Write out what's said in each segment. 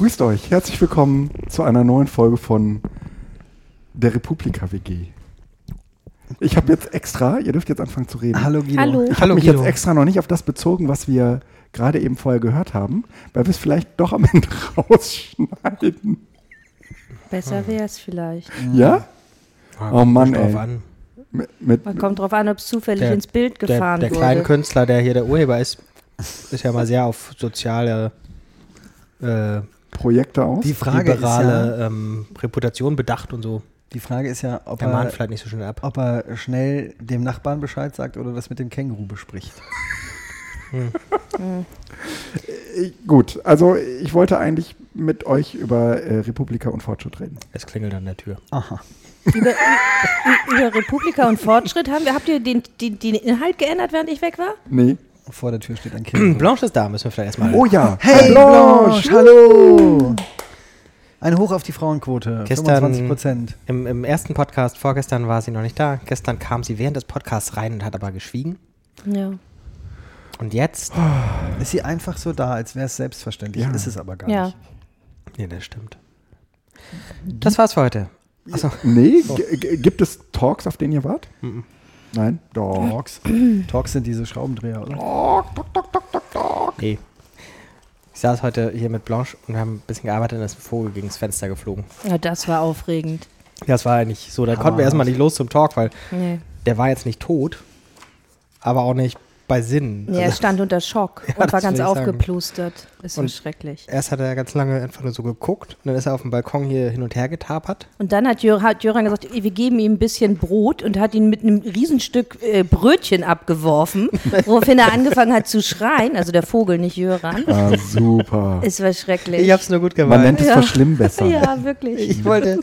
Grüßt euch, herzlich willkommen zu einer neuen Folge von der Republika WG. Ich habe jetzt extra, ihr dürft jetzt anfangen zu reden. Hallo Guido. Hallo. Ich habe mich Guido. jetzt extra noch nicht auf das bezogen, was wir gerade eben vorher gehört haben, weil wir es vielleicht doch am Ende rausschneiden. Besser wäre es vielleicht. Ja? Oh Mann, ey. an. Mit, mit, Man kommt drauf an, ob es zufällig Der- ins Bild Der, gefahren der wurde. kleine Künstler, der hier der Urheber ist, ist ja mal sehr auf soziale, äh, Projekte aus. Die Frage, ist liberale ja, ähm, Reputation bedacht und so. die Frage ist ja, ob er, vielleicht nicht so schnell ab. ob er schnell dem Nachbarn Bescheid sagt oder das mit dem Känguru bespricht. Äh, Gut, also ich wollte eigentlich mit euch über äh, Republika und Fortschritt reden. Es klingelt an der Tür. Aha. über, über, über Republika und Fortschritt haben wir. Habt ihr den, den, den Inhalt geändert, während ich weg war? Nee. Vor der Tür steht ein Känguru. Blanche ist da, müssen wir vielleicht erstmal. Oh ja. Hey Blanche, hallo! Ein Hoch auf die Frauenquote, Gestern- 25 Prozent. Im, Im ersten Podcast, vorgestern war sie noch nicht da. Gestern kam sie während des Podcasts rein und hat aber geschwiegen. Ja. Und jetzt. Ist sie einfach so da, als wäre es selbstverständlich. Ja. Ist es aber gar Ja. nicht. Nee, das stimmt. Das war's für heute. Achso. Nee, g- gibt es Talks, auf denen ihr wart? Nein? Talks. Talks sind diese Schraubendreher, oder? Nee. Ich saß heute hier mit Blanche und wir haben ein bisschen gearbeitet und da ist ein Vogel gegen das Fenster geflogen. ja, das war aufregend. Ja, das war ja nicht so. Da konnten wir erstmal nicht los zum Talk, weil Nee. der war jetzt nicht tot, aber auch nicht bei Sinn. Nee, er Also, stand unter Schock Ja, und war ganz aufgeplustert. Es war Und- schrecklich. erst hat er ganz lange einfach nur so geguckt und dann ist er auf dem Balkon hier hin und her getapert. Und dann hat, Jör, hat Jöran gesagt, wir geben ihm ein bisschen Brot und hat ihn mit einem Riesenstück äh, Brötchen abgeworfen, woraufhin er angefangen hat zu schreien. Also der Vogel, nicht Jöran. Ah, super. Es war schrecklich. Ich hab's nur gut Man gemeint. nennt es Ja. verschlimmbessern. ja, wirklich. Ich wollte.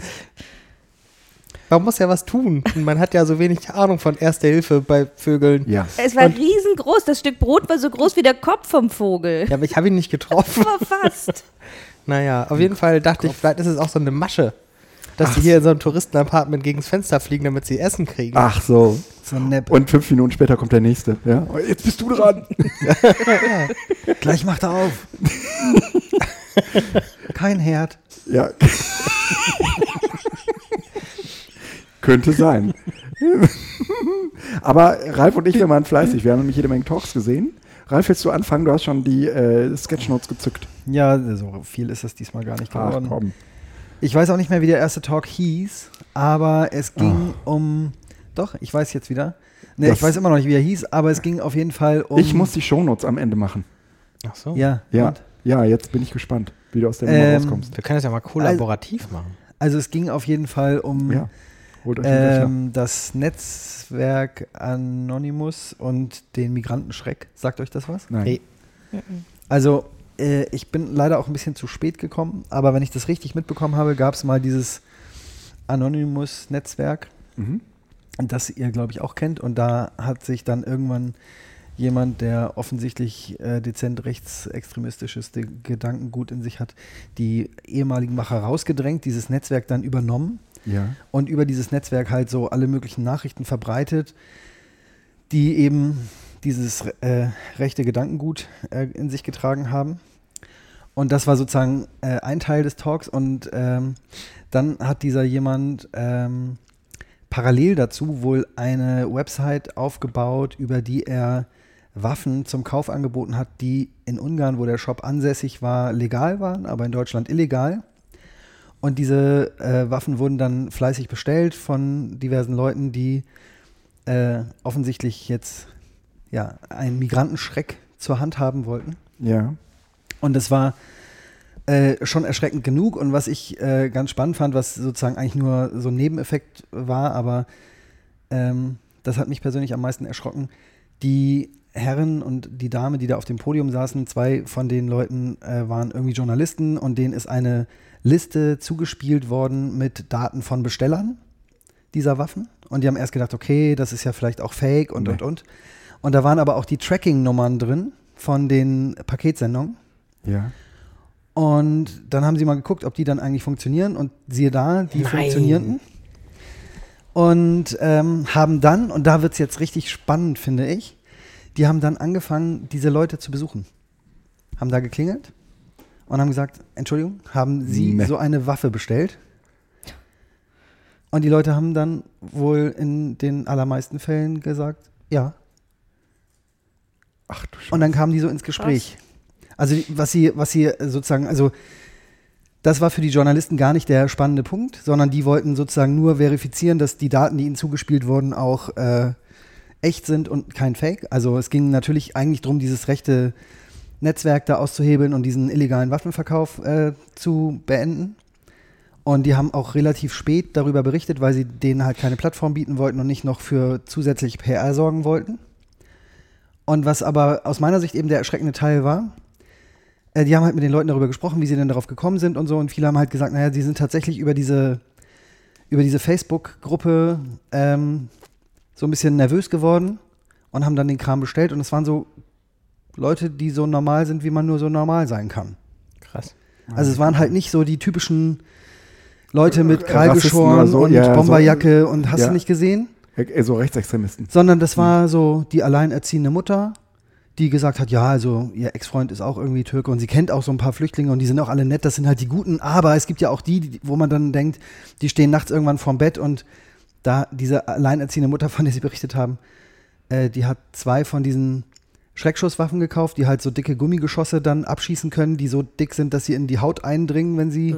Man muss ja was tun. Und man hat ja so wenig Ahnung von Erster Hilfe bei Vögeln. Ja. Es war Und- riesengroß. Das Stück Brot war so groß wie der Kopf vom Vogel. Ja, aber ich habe ihn nicht getroffen. Aber fast. Naja, auf jeden Fall dachte ich, vielleicht ist es auch so eine Masche. Dass die hier in so einem Touristenapartment gegen das Fenster fliegen, damit sie Essen kriegen. Ach so. So ein Nepp. Und fünf Minuten später kommt der nächste. Ja? Oh, Jetzt bist du dran. Gleich macht er auf. Kein Herd. Ja. Könnte sein. Aber Ralf und ich, wir waren fleißig. Wir haben nämlich jede Menge Talks gesehen. Ralf, willst du anfangen? Du hast schon die äh, Sketchnotes gezückt. Ja, so viel ist es diesmal gar nicht Ach geworden. komm. Ich weiß auch nicht mehr, wie der erste Talk hieß, aber es ging um. Doch, ich weiß jetzt wieder. Ne, Das- ich weiß immer noch nicht, wie er hieß, aber es ging auf jeden Fall um. Ich muss die Shownotes am Ende machen. Ach so. Ja, Ja. und? Ja, jetzt bin ich gespannt, wie du aus der Nummer Ähm, rauskommst. Wir können das ja mal kollaborativ machen. Also es ging auf jeden Fall um Ja. Ähm, das Netzwerk Anonymous und den Migrantenschreck. Sagt euch das was? Nein. Nee. Also, äh, ich bin leider auch ein bisschen zu spät gekommen, aber wenn ich das richtig mitbekommen habe, gab es mal dieses Anonymous-Netzwerk, Mhm. das ihr, glaube ich, auch kennt. Und da hat sich dann irgendwann jemand, der offensichtlich äh, dezent rechtsextremistisches De Gedankengut in sich hat, die ehemaligen Macher rausgedrängt, dieses Netzwerk dann übernommen Ja. und über dieses Netzwerk halt so alle möglichen Nachrichten verbreitet, die eben dieses äh, rechte Gedankengut äh, in sich getragen haben. Und das war sozusagen äh, ein Teil des Talks. Und ähm, dann hat dieser jemand ähm, parallel dazu wohl eine Website aufgebaut, über die er Waffen zum Kauf angeboten hat, die in Ungarn, wo der Shop ansässig war, legal waren, aber in Deutschland illegal. Und diese äh, Waffen wurden dann fleißig bestellt von diversen Leuten, die äh, offensichtlich jetzt ja, einen Migrantenschreck zur Hand haben wollten. Ja. Und das war äh, schon erschreckend genug. Und was ich äh, ganz spannend fand, was sozusagen eigentlich nur so ein Nebeneffekt war, aber ähm, das hat mich persönlich am meisten erschrocken. Die Herren und die Dame, die da auf dem Podium saßen, zwei von den Leuten äh, waren irgendwie Journalisten und denen ist eine Liste zugespielt worden mit Daten von Bestellern dieser Waffen. Und die haben erst gedacht, okay, das ist ja vielleicht auch fake und, Nee. und, und. Und da waren aber auch die Tracking-Nummern drin von den Paketsendungen. Ja. Und dann haben sie mal geguckt, ob die dann eigentlich funktionieren. Und siehe da, die Nein. funktionierten. Und ähm, haben dann, und da wird es jetzt richtig spannend, finde ich, die haben dann angefangen, diese Leute zu besuchen. Haben da geklingelt und haben gesagt, Entschuldigung, haben Sie Nee. so eine Waffe bestellt? Und die Leute haben dann wohl in den allermeisten Fällen gesagt, ja. Ach du Scheiße. Und dann kamen die so ins Gespräch. Also die- was sie, was sie sozusagen, also das war für die Journalisten gar nicht der spannende Punkt, sondern die wollten sozusagen nur verifizieren, dass die Daten, die ihnen zugespielt wurden, auch äh, echt sind und kein Fake. Also es ging natürlich eigentlich darum, dieses rechte Netzwerk da auszuhebeln und diesen illegalen Waffenverkauf äh, zu beenden. Und die haben auch relativ spät darüber berichtet, weil sie denen halt keine Plattform bieten wollten und nicht noch für zusätzlich PR sorgen wollten. Und was aber aus meiner Sicht eben der erschreckende Teil war, äh, die haben halt mit den Leuten darüber gesprochen, wie sie denn darauf gekommen sind und so. Und viele haben halt gesagt, naja, sie sind tatsächlich über diese, über diese Facebook-Gruppe ähm, so ein bisschen nervös geworden und haben dann den Kram bestellt. Und es waren so Leute, die so normal sind, wie man nur so normal sein kann. Krass. Also es waren halt nicht so die typischen Leute mit Äh, Krall Rassisten geschoren oder so, und ja, so- Bomberjacke und hast ja. du nicht gesehen? Äh, So Rechtsextremisten. Sondern das war so die alleinerziehende Mutter, die gesagt hat, ja, also ihr Ex-Freund ist auch irgendwie Türke und sie kennt auch so ein paar Flüchtlinge und die sind auch alle nett, das sind halt die Guten, aber es gibt ja auch die, die- wo man dann denkt, die stehen nachts irgendwann vorm Bett und da diese alleinerziehende Mutter, von der sie berichtet haben, äh, die hat zwei von diesen Schreckschusswaffen gekauft, die halt so dicke Gummigeschosse dann abschießen können, die so dick sind, dass sie in die Haut eindringen, wenn sie,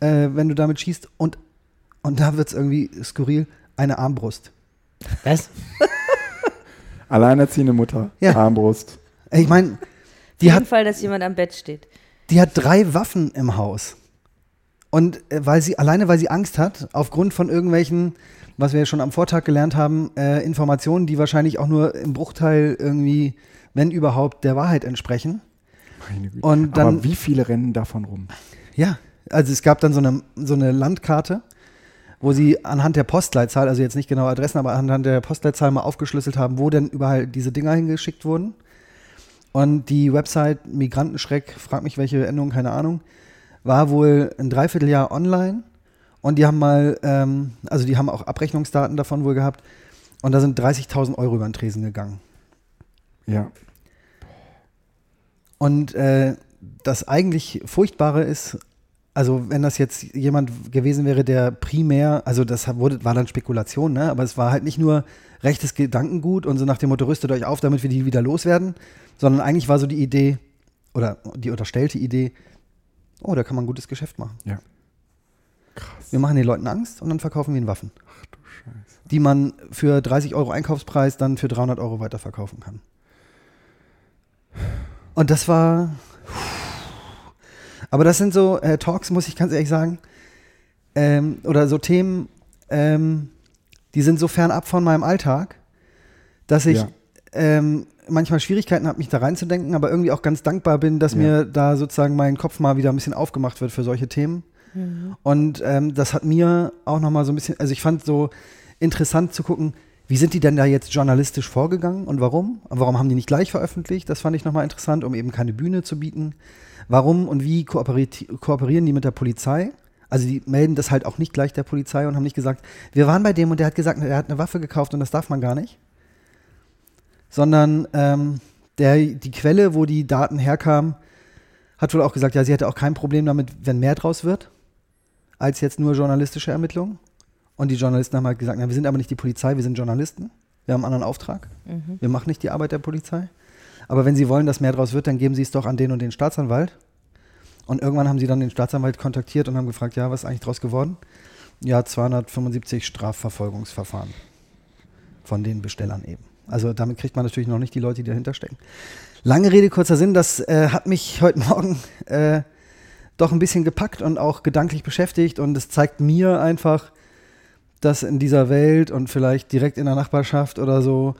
äh, wenn du damit schießt und, und da wird es irgendwie skurril, eine Armbrust. Was? Alleinerziehende Mutter, Ja. Armbrust. Ich meine, Auf die jeden hat, Fall, dass jemand am Bett steht. die hat drei Waffen im Haus. Und äh, weil sie, alleine weil sie Angst hat, aufgrund von irgendwelchen, was wir ja schon am Vortag gelernt haben, äh, Informationen, die wahrscheinlich auch nur im Bruchteil irgendwie, wenn überhaupt, der Wahrheit entsprechen. Meine Güte. Und dann- Aber wie viele rennen davon rum? Ja, also es gab dann so eine, so eine Landkarte, wo sie anhand der Postleitzahl, also jetzt nicht genau Adressen, aber anhand der Postleitzahl mal aufgeschlüsselt haben, wo denn überall diese Dinger hingeschickt wurden. Und die Website Migrantenschreck, frag mich welche Endung, keine Ahnung, war wohl ein Dreivierteljahr online. Und die haben mal, ähm, also die haben auch Abrechnungsdaten davon wohl gehabt. Und da sind 30.000 Euro über den Tresen gegangen. Ja. Und äh, das eigentlich Furchtbare ist, also wenn das jetzt jemand gewesen wäre, der primär, also das wurde, war dann Spekulation, ne? aber es war halt nicht nur rechtes Gedankengut und so nach dem Motto, rüstet euch auf, damit wir die wieder loswerden, sondern eigentlich war so die Idee oder die unterstellte Idee, oh, da kann man ein gutes Geschäft machen. Ja. Krass. Wir machen den Leuten Angst und dann verkaufen wir ihnen Waffen, Ach du Scheiße. die man für 30 Euro Einkaufspreis dann für 300 Euro weiterverkaufen kann. Und das war. Aber das sind so äh, Talks, muss ich ganz ehrlich sagen, ähm, oder so Themen, ähm, die sind so fernab von meinem Alltag, dass ich Ja. Ähm, manchmal Schwierigkeiten habe, mich da reinzudenken, aber irgendwie auch ganz dankbar bin, dass Ja. mir da sozusagen mein Kopf mal wieder ein bisschen aufgemacht wird für solche Themen. Und ähm, das hat mir auch nochmal so ein bisschen, also ich fand so interessant zu gucken, wie sind die denn da jetzt journalistisch vorgegangen und warum? Und warum haben die nicht gleich veröffentlicht? Das fand ich nochmal interessant, um eben keine Bühne zu bieten. Warum und wie kooperieren die mit der Polizei? Also die melden das halt auch nicht gleich der Polizei und haben nicht gesagt, wir waren bei dem und der hat gesagt, er hat eine Waffe gekauft und das darf man gar nicht. Sondern ähm, der, die Quelle, wo die Daten herkamen, hat wohl auch gesagt, ja, sie hätte auch kein Problem damit, wenn mehr draus wird, als jetzt nur journalistische Ermittlungen. Und die Journalisten haben halt gesagt, na, wir sind aber nicht die Polizei, wir sind Journalisten. Wir haben einen anderen Auftrag. Wir machen nicht die Arbeit der Polizei. Aber wenn sie wollen, dass mehr draus wird, dann geben sie es doch an den und den Staatsanwalt. Und irgendwann haben sie dann den Staatsanwalt kontaktiert und haben gefragt, ja, was ist eigentlich draus geworden? Ja, 275 Strafverfolgungsverfahren von den Bestellern eben. Also damit kriegt man natürlich noch nicht die Leute, die dahinter stecken. Lange Rede, kurzer Sinn, das äh, hat mich heute Morgen äh, doch ein bisschen gepackt und auch gedanklich beschäftigt und es zeigt mir einfach, dass in dieser Welt und vielleicht direkt in der Nachbarschaft oder so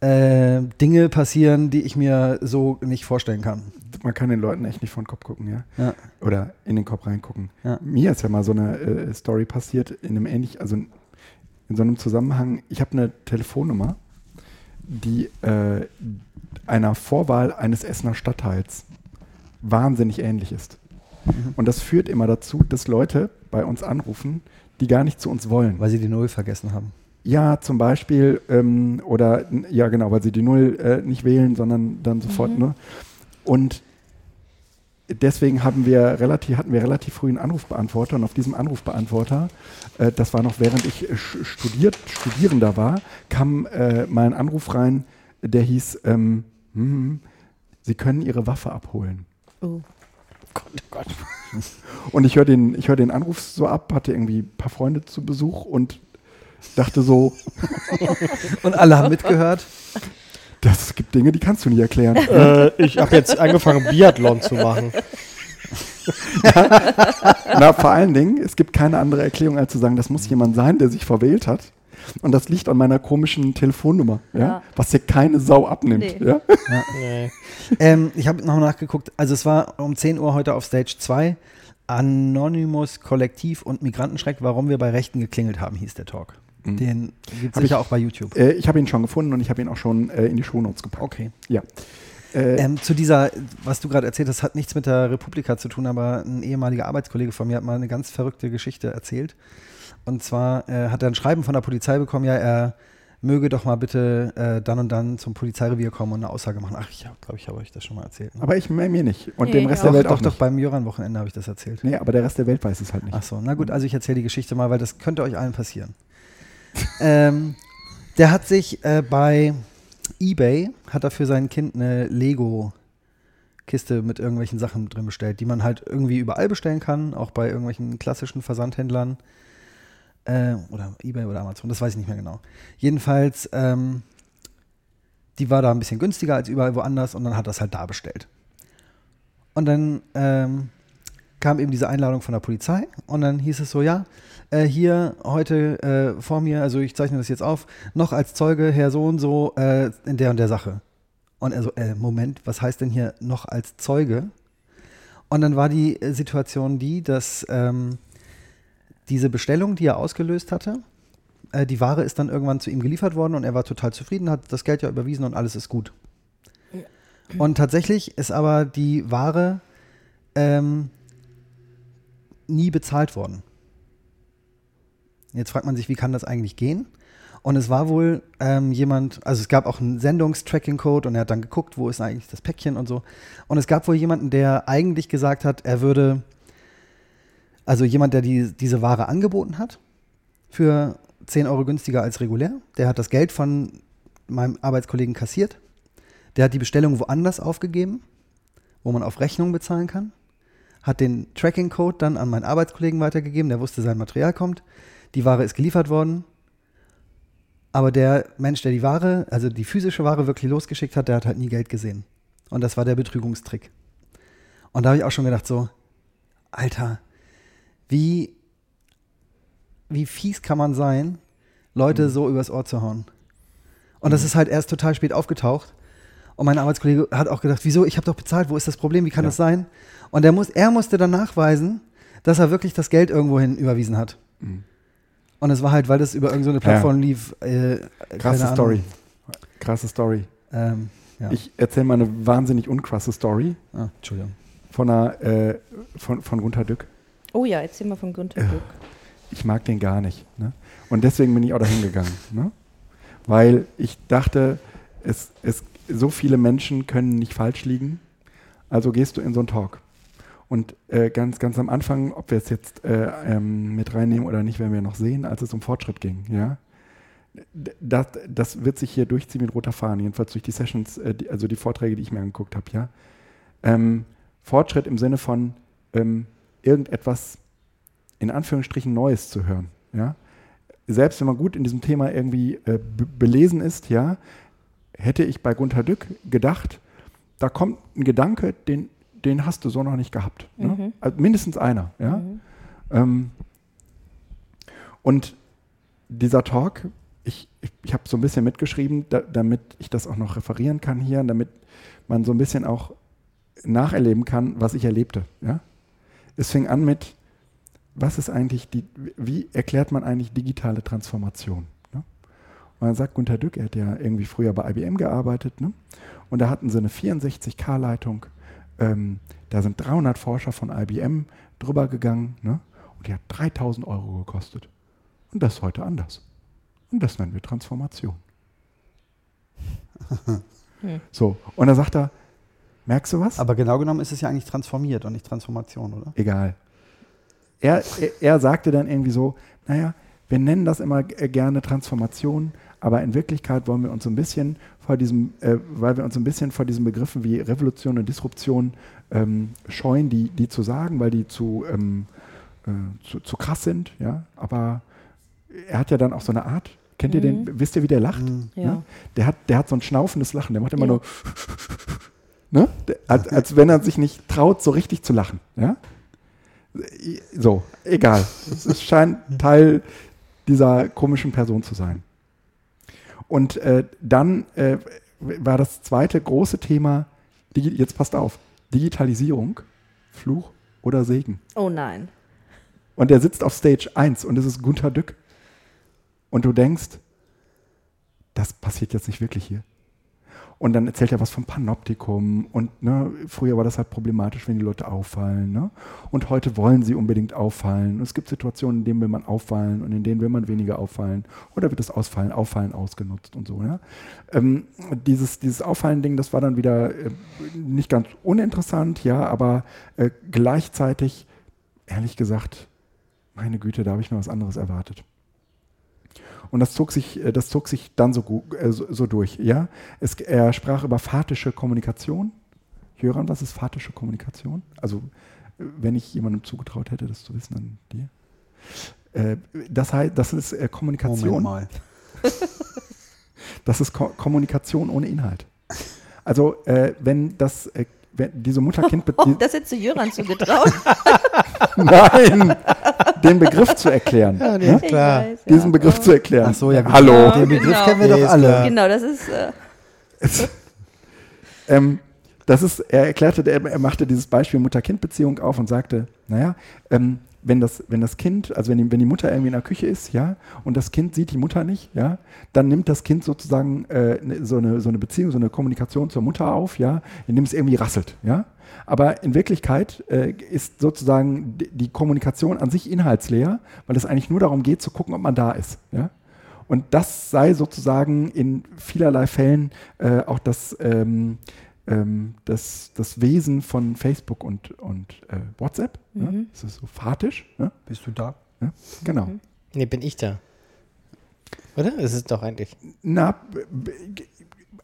äh, Dinge passieren, die ich mir so nicht vorstellen kann. Man kann den Leuten echt nicht vor den Kopf gucken, ja. Ja. Oder in den Kopf reingucken. Ja. Mir ist ja mal so eine äh, Story passiert, in einem ähnlich, also in, in so einem Zusammenhang. Ich habe eine Telefonnummer, die äh, einer Vorwahl eines Essener Stadtteils wahnsinnig ähnlich ist. Mhm. Und das führt immer dazu, dass Leute bei uns anrufen, die gar nicht zu uns wollen. Weil sie die Null vergessen haben. Ja, zum Beispiel, ähm, oder ja genau, weil sie die Null äh, nicht wählen, sondern dann sofort, ne? Und deswegen haben wir relativ, hatten wir relativ früh einen Anrufbeantworter und auf diesem Anrufbeantworter, äh, das war noch während ich äh, studiert, Studierender war, kam äh, mal ein Anruf rein, der hieß, ähm, hm, Sie können Ihre Waffe abholen. Oh. Gott, oh Gott. Und ich höre den, hör den Anruf so ab, hatte irgendwie ein paar Freunde zu Besuch und dachte so, Und alle haben mitgehört. das gibt Dinge, die kannst du nicht erklären. äh, ich habe jetzt angefangen, Biathlon zu machen. Na, vor allen Dingen, es gibt keine andere Erklärung, als zu sagen, das muss jemand sein, der sich verwählt hat. Und das liegt an meiner komischen Telefonnummer, ja? Ja. was dir keine Sau abnimmt. Nee. Ja? Nee. ähm, ich habe noch nachgeguckt. Also es war um 10 Uhr heute auf Stage 2. Anonymous Kollektiv und Migrantenschreck, warum wir bei Rechten geklingelt haben, hieß der Talk. Mhm. Den gibt es sicher ich- auch bei YouTube. Äh, ich habe ihn schon gefunden und ich habe ihn auch schon äh, in die Shownotes gepackt. Okay. Ja. Äh, Ähm, zu dieser, was du gerade erzählt hast, hat nichts mit der Republika zu tun, aber ein ehemaliger Arbeitskollege von mir hat mal eine ganz verrückte Geschichte erzählt. Und zwar äh, hat er ein Schreiben von der Polizei bekommen, ja, er möge doch mal bitte äh, dann und dann zum Polizeirevier kommen und eine Aussage machen. Ach, ich glaube, ich habe euch das schon mal erzählt. Ne? aber ich mir mir nicht. Und Nee, dem Rest auch. der doch, Welt doch, auch doch, nicht. beim Jöran-Wochenende habe ich das erzählt. Nee, aber der Rest der Welt weiß es halt nicht. Ach so, na gut, also ich erzähle die Geschichte mal, weil das könnte euch allen passieren. Ähm, der hat sich äh, bei eBay, hat er für sein Kind eine Lego-Kiste mit irgendwelchen Sachen drin bestellt, die man halt irgendwie überall bestellen kann, auch bei irgendwelchen klassischen Versandhändlern. Äh, oder eBay oder Amazon, das weiß ich nicht mehr genau. Jedenfalls, ähm, die war da ein bisschen günstiger als überall woanders und dann hat er es halt da bestellt. Und dann ähm, kam eben diese Einladung von der Polizei und dann hieß es so, ja, äh, hier heute äh, vor mir, also ich zeichne das jetzt auf, noch als Zeuge Herr so und so äh, in der und der Sache. Und er so, äh, Moment, was heißt denn hier noch als Zeuge? Und dann war die äh, Situation die, dass ähm, diese Bestellung, die er ausgelöst hatte, äh, die Ware ist dann irgendwann zu ihm geliefert worden und er war total zufrieden, hat das Geld ja überwiesen und alles ist gut. Und tatsächlich ist aber die Ware ähm, nie bezahlt worden. Jetzt fragt man sich, wie kann das eigentlich gehen? Und es war wohl ähm, jemand, also es gab auch einen Sendungstracking-Code und er hat dann geguckt, wo ist eigentlich das Päckchen und so. Und es gab wohl jemanden, der eigentlich gesagt hat, er würde, also jemand, der die, diese Ware angeboten hat, für 10 Euro günstiger als regulär. Der hat das Geld von meinem Arbeitskollegen kassiert. Der hat die Bestellung woanders aufgegeben, wo man auf Rechnung bezahlen kann. Hat den Tracking-Code dann an meinen Arbeitskollegen weitergegeben. Der wusste, sein Material kommt. Die Ware ist geliefert worden. Aber der Mensch, der die Ware, also die physische Ware wirklich losgeschickt hat, der hat halt nie Geld gesehen. Und das war der Betrügungstrick. Und da habe ich auch schon gedacht, so, Alter, wie, wie fies kann man sein, Leute so übers Ohr zu hauen? Und das ist halt erst total spät aufgetaucht. Und mein Arbeitskollege hat auch gedacht, wieso, ich habe doch bezahlt, wo ist das Problem, wie kann Ja. das sein? Und er, muss, er musste dann nachweisen, dass er wirklich das Geld irgendwohin überwiesen hat. Mhm. Und es war halt, weil das über irgendeine so Plattform lief. Äh, keine Krasse Ahnung. Story. Krasse Story. Ähm, ja. Ich erzähle mal eine wahnsinnig unkrasse Story ah, Entschuldigung. von, einer, äh, von, von Gunther Dück. Oh ja, erzähl mal von Günther Dück. Ich mag den gar nicht. Ne? Und deswegen bin ich auch dahin gegangen. Ne? Weil ich dachte, es, es, so viele Menschen können nicht falsch liegen. Also gehst du in so einen Talk. Und äh, ganz, ganz am Anfang, ob wir es jetzt äh, ähm, mit reinnehmen oder nicht, werden wir noch sehen, als es um Fortschritt ging. Ja? Das, das wird sich hier durchziehen mit roter Fahne, jedenfalls durch die Sessions, äh, die, also die Vorträge, die ich mir angeguckt habe. Ja? Ähm, Fortschritt im Sinne von ähm, irgendetwas in Anführungsstrichen Neues zu hören. Ja? Selbst wenn man gut in diesem Thema irgendwie äh, be- belesen ist, ja, hätte ich bei Gunther Dück gedacht, da kommt ein Gedanke, den, den hast du so noch nicht gehabt. Ne? Mhm. Also mindestens einer. Ja? Mhm. Ähm, und dieser Talk, ich, ich, ich habe so ein bisschen mitgeschrieben, da, damit ich das auch noch referieren kann hier, damit man so ein bisschen auch nacherleben kann, was ich erlebte. Ja? Es fing an mit, was ist eigentlich die, wie erklärt man eigentlich digitale Transformation? Ne? Und dann sagt Gunter Dück, er hat ja irgendwie früher bei IBM gearbeitet, ne? und da hatten sie eine 64K-Leitung, ähm, da sind 300 Forscher von IBM drüber gegangen, ne? und die hat 3000 Euro gekostet. Und das ist heute anders. Und das nennen wir Transformation. Hm. So, und da sagt er, Merkst du was? Aber genau genommen ist es ja eigentlich transformiert und nicht Transformation, oder? Egal. Er, er, er sagte dann irgendwie so, naja, wir nennen das immer g- gerne Transformation, aber in Wirklichkeit wollen wir uns so ein bisschen vor diesem, äh, weil wir uns so ein bisschen vor diesen Begriffen wie Revolution und Disruption ähm, scheuen, die, die zu sagen, weil die zu, ähm, äh, zu, zu krass sind, ja. Aber er hat ja dann auch so eine Art, kennt ihr den, wisst ihr, wie der lacht? Mhm. Ja. Ne? Der, hat, der hat so ein schnaufendes Lachen, der macht immer Ja. nur, ne? Als, als wenn er sich nicht traut, so richtig zu lachen, ja. So, egal. Es scheint Teil dieser komischen Person zu sein. Und äh, dann äh, war das zweite große Thema, jetzt passt auf, Digitalisierung, Fluch oder Segen. Oh nein. Und er sitzt auf Stage 1 und es ist Gunther Dück. Und du denkst, das passiert jetzt nicht wirklich hier. Und dann erzählt er was vom Panoptikum und ne, früher war das halt problematisch, wenn die Leute auffallen. Ne? Und heute wollen sie unbedingt auffallen. Und es gibt Situationen, in denen will man auffallen und in denen will man weniger auffallen. Oder wird das Ausfallen, Auffallen ausgenutzt und so. Ja? Ähm, dieses, dieses Auffallen-Ding, das war dann wieder äh, nicht ganz uninteressant, ja, aber äh, gleichzeitig, ehrlich gesagt, meine Güte, da habe ich mir was anderes erwartet. Und das zog sich, äh, das zog sich dann so, gu- äh, so, so durch. Ja? Es, er sprach über phatische Kommunikation. Jöran, was ist phatische Kommunikation? Also, äh, wenn ich jemandem zugetraut hätte, das zu wissen, dann dir. Das heißt, das ist Kommunikation. Moment mal. Das ist Ko Kommunikation ohne Inhalt. Also, wenn das, diese Mutter-Kind, Oh, das hättest du Jöran zugetraut. nein, den Begriff zu erklären. Ja, nee, ne? Klar. weiß, ja. Diesen Begriff zu erklären. Ach so, ja. Hallo. Den Begriff Genau. kennen wir Nee, doch alle. Genau, das ist. Äh, Ähm, das ist, er erklärte, er, er machte dieses Beispiel Mutter-Kind-Beziehung auf und sagte, naja, ähm, wenn das, wenn das Kind, also wenn die, wenn die Mutter irgendwie in der Küche ist, ja, und das Kind sieht die Mutter nicht, ja, dann nimmt das Kind sozusagen äh, ne- so, eine, so eine Beziehung, so eine Kommunikation zur Mutter auf, ja, indem es irgendwie rasselt, ja. Aber in Wirklichkeit äh, ist sozusagen die, Kommunikation an sich inhaltsleer, weil es eigentlich nur darum geht, zu gucken, ob man da ist, ja. Und das sei sozusagen in vielerlei Fällen äh, auch das, ähm, ähm, das, das Wesen von Facebook und, und äh, WhatsApp. Ne? Das ist so fatisch. Ne? Bist du da? Ja? Genau. Nee, bin ich da. Oder? Ist es doch eigentlich. Na,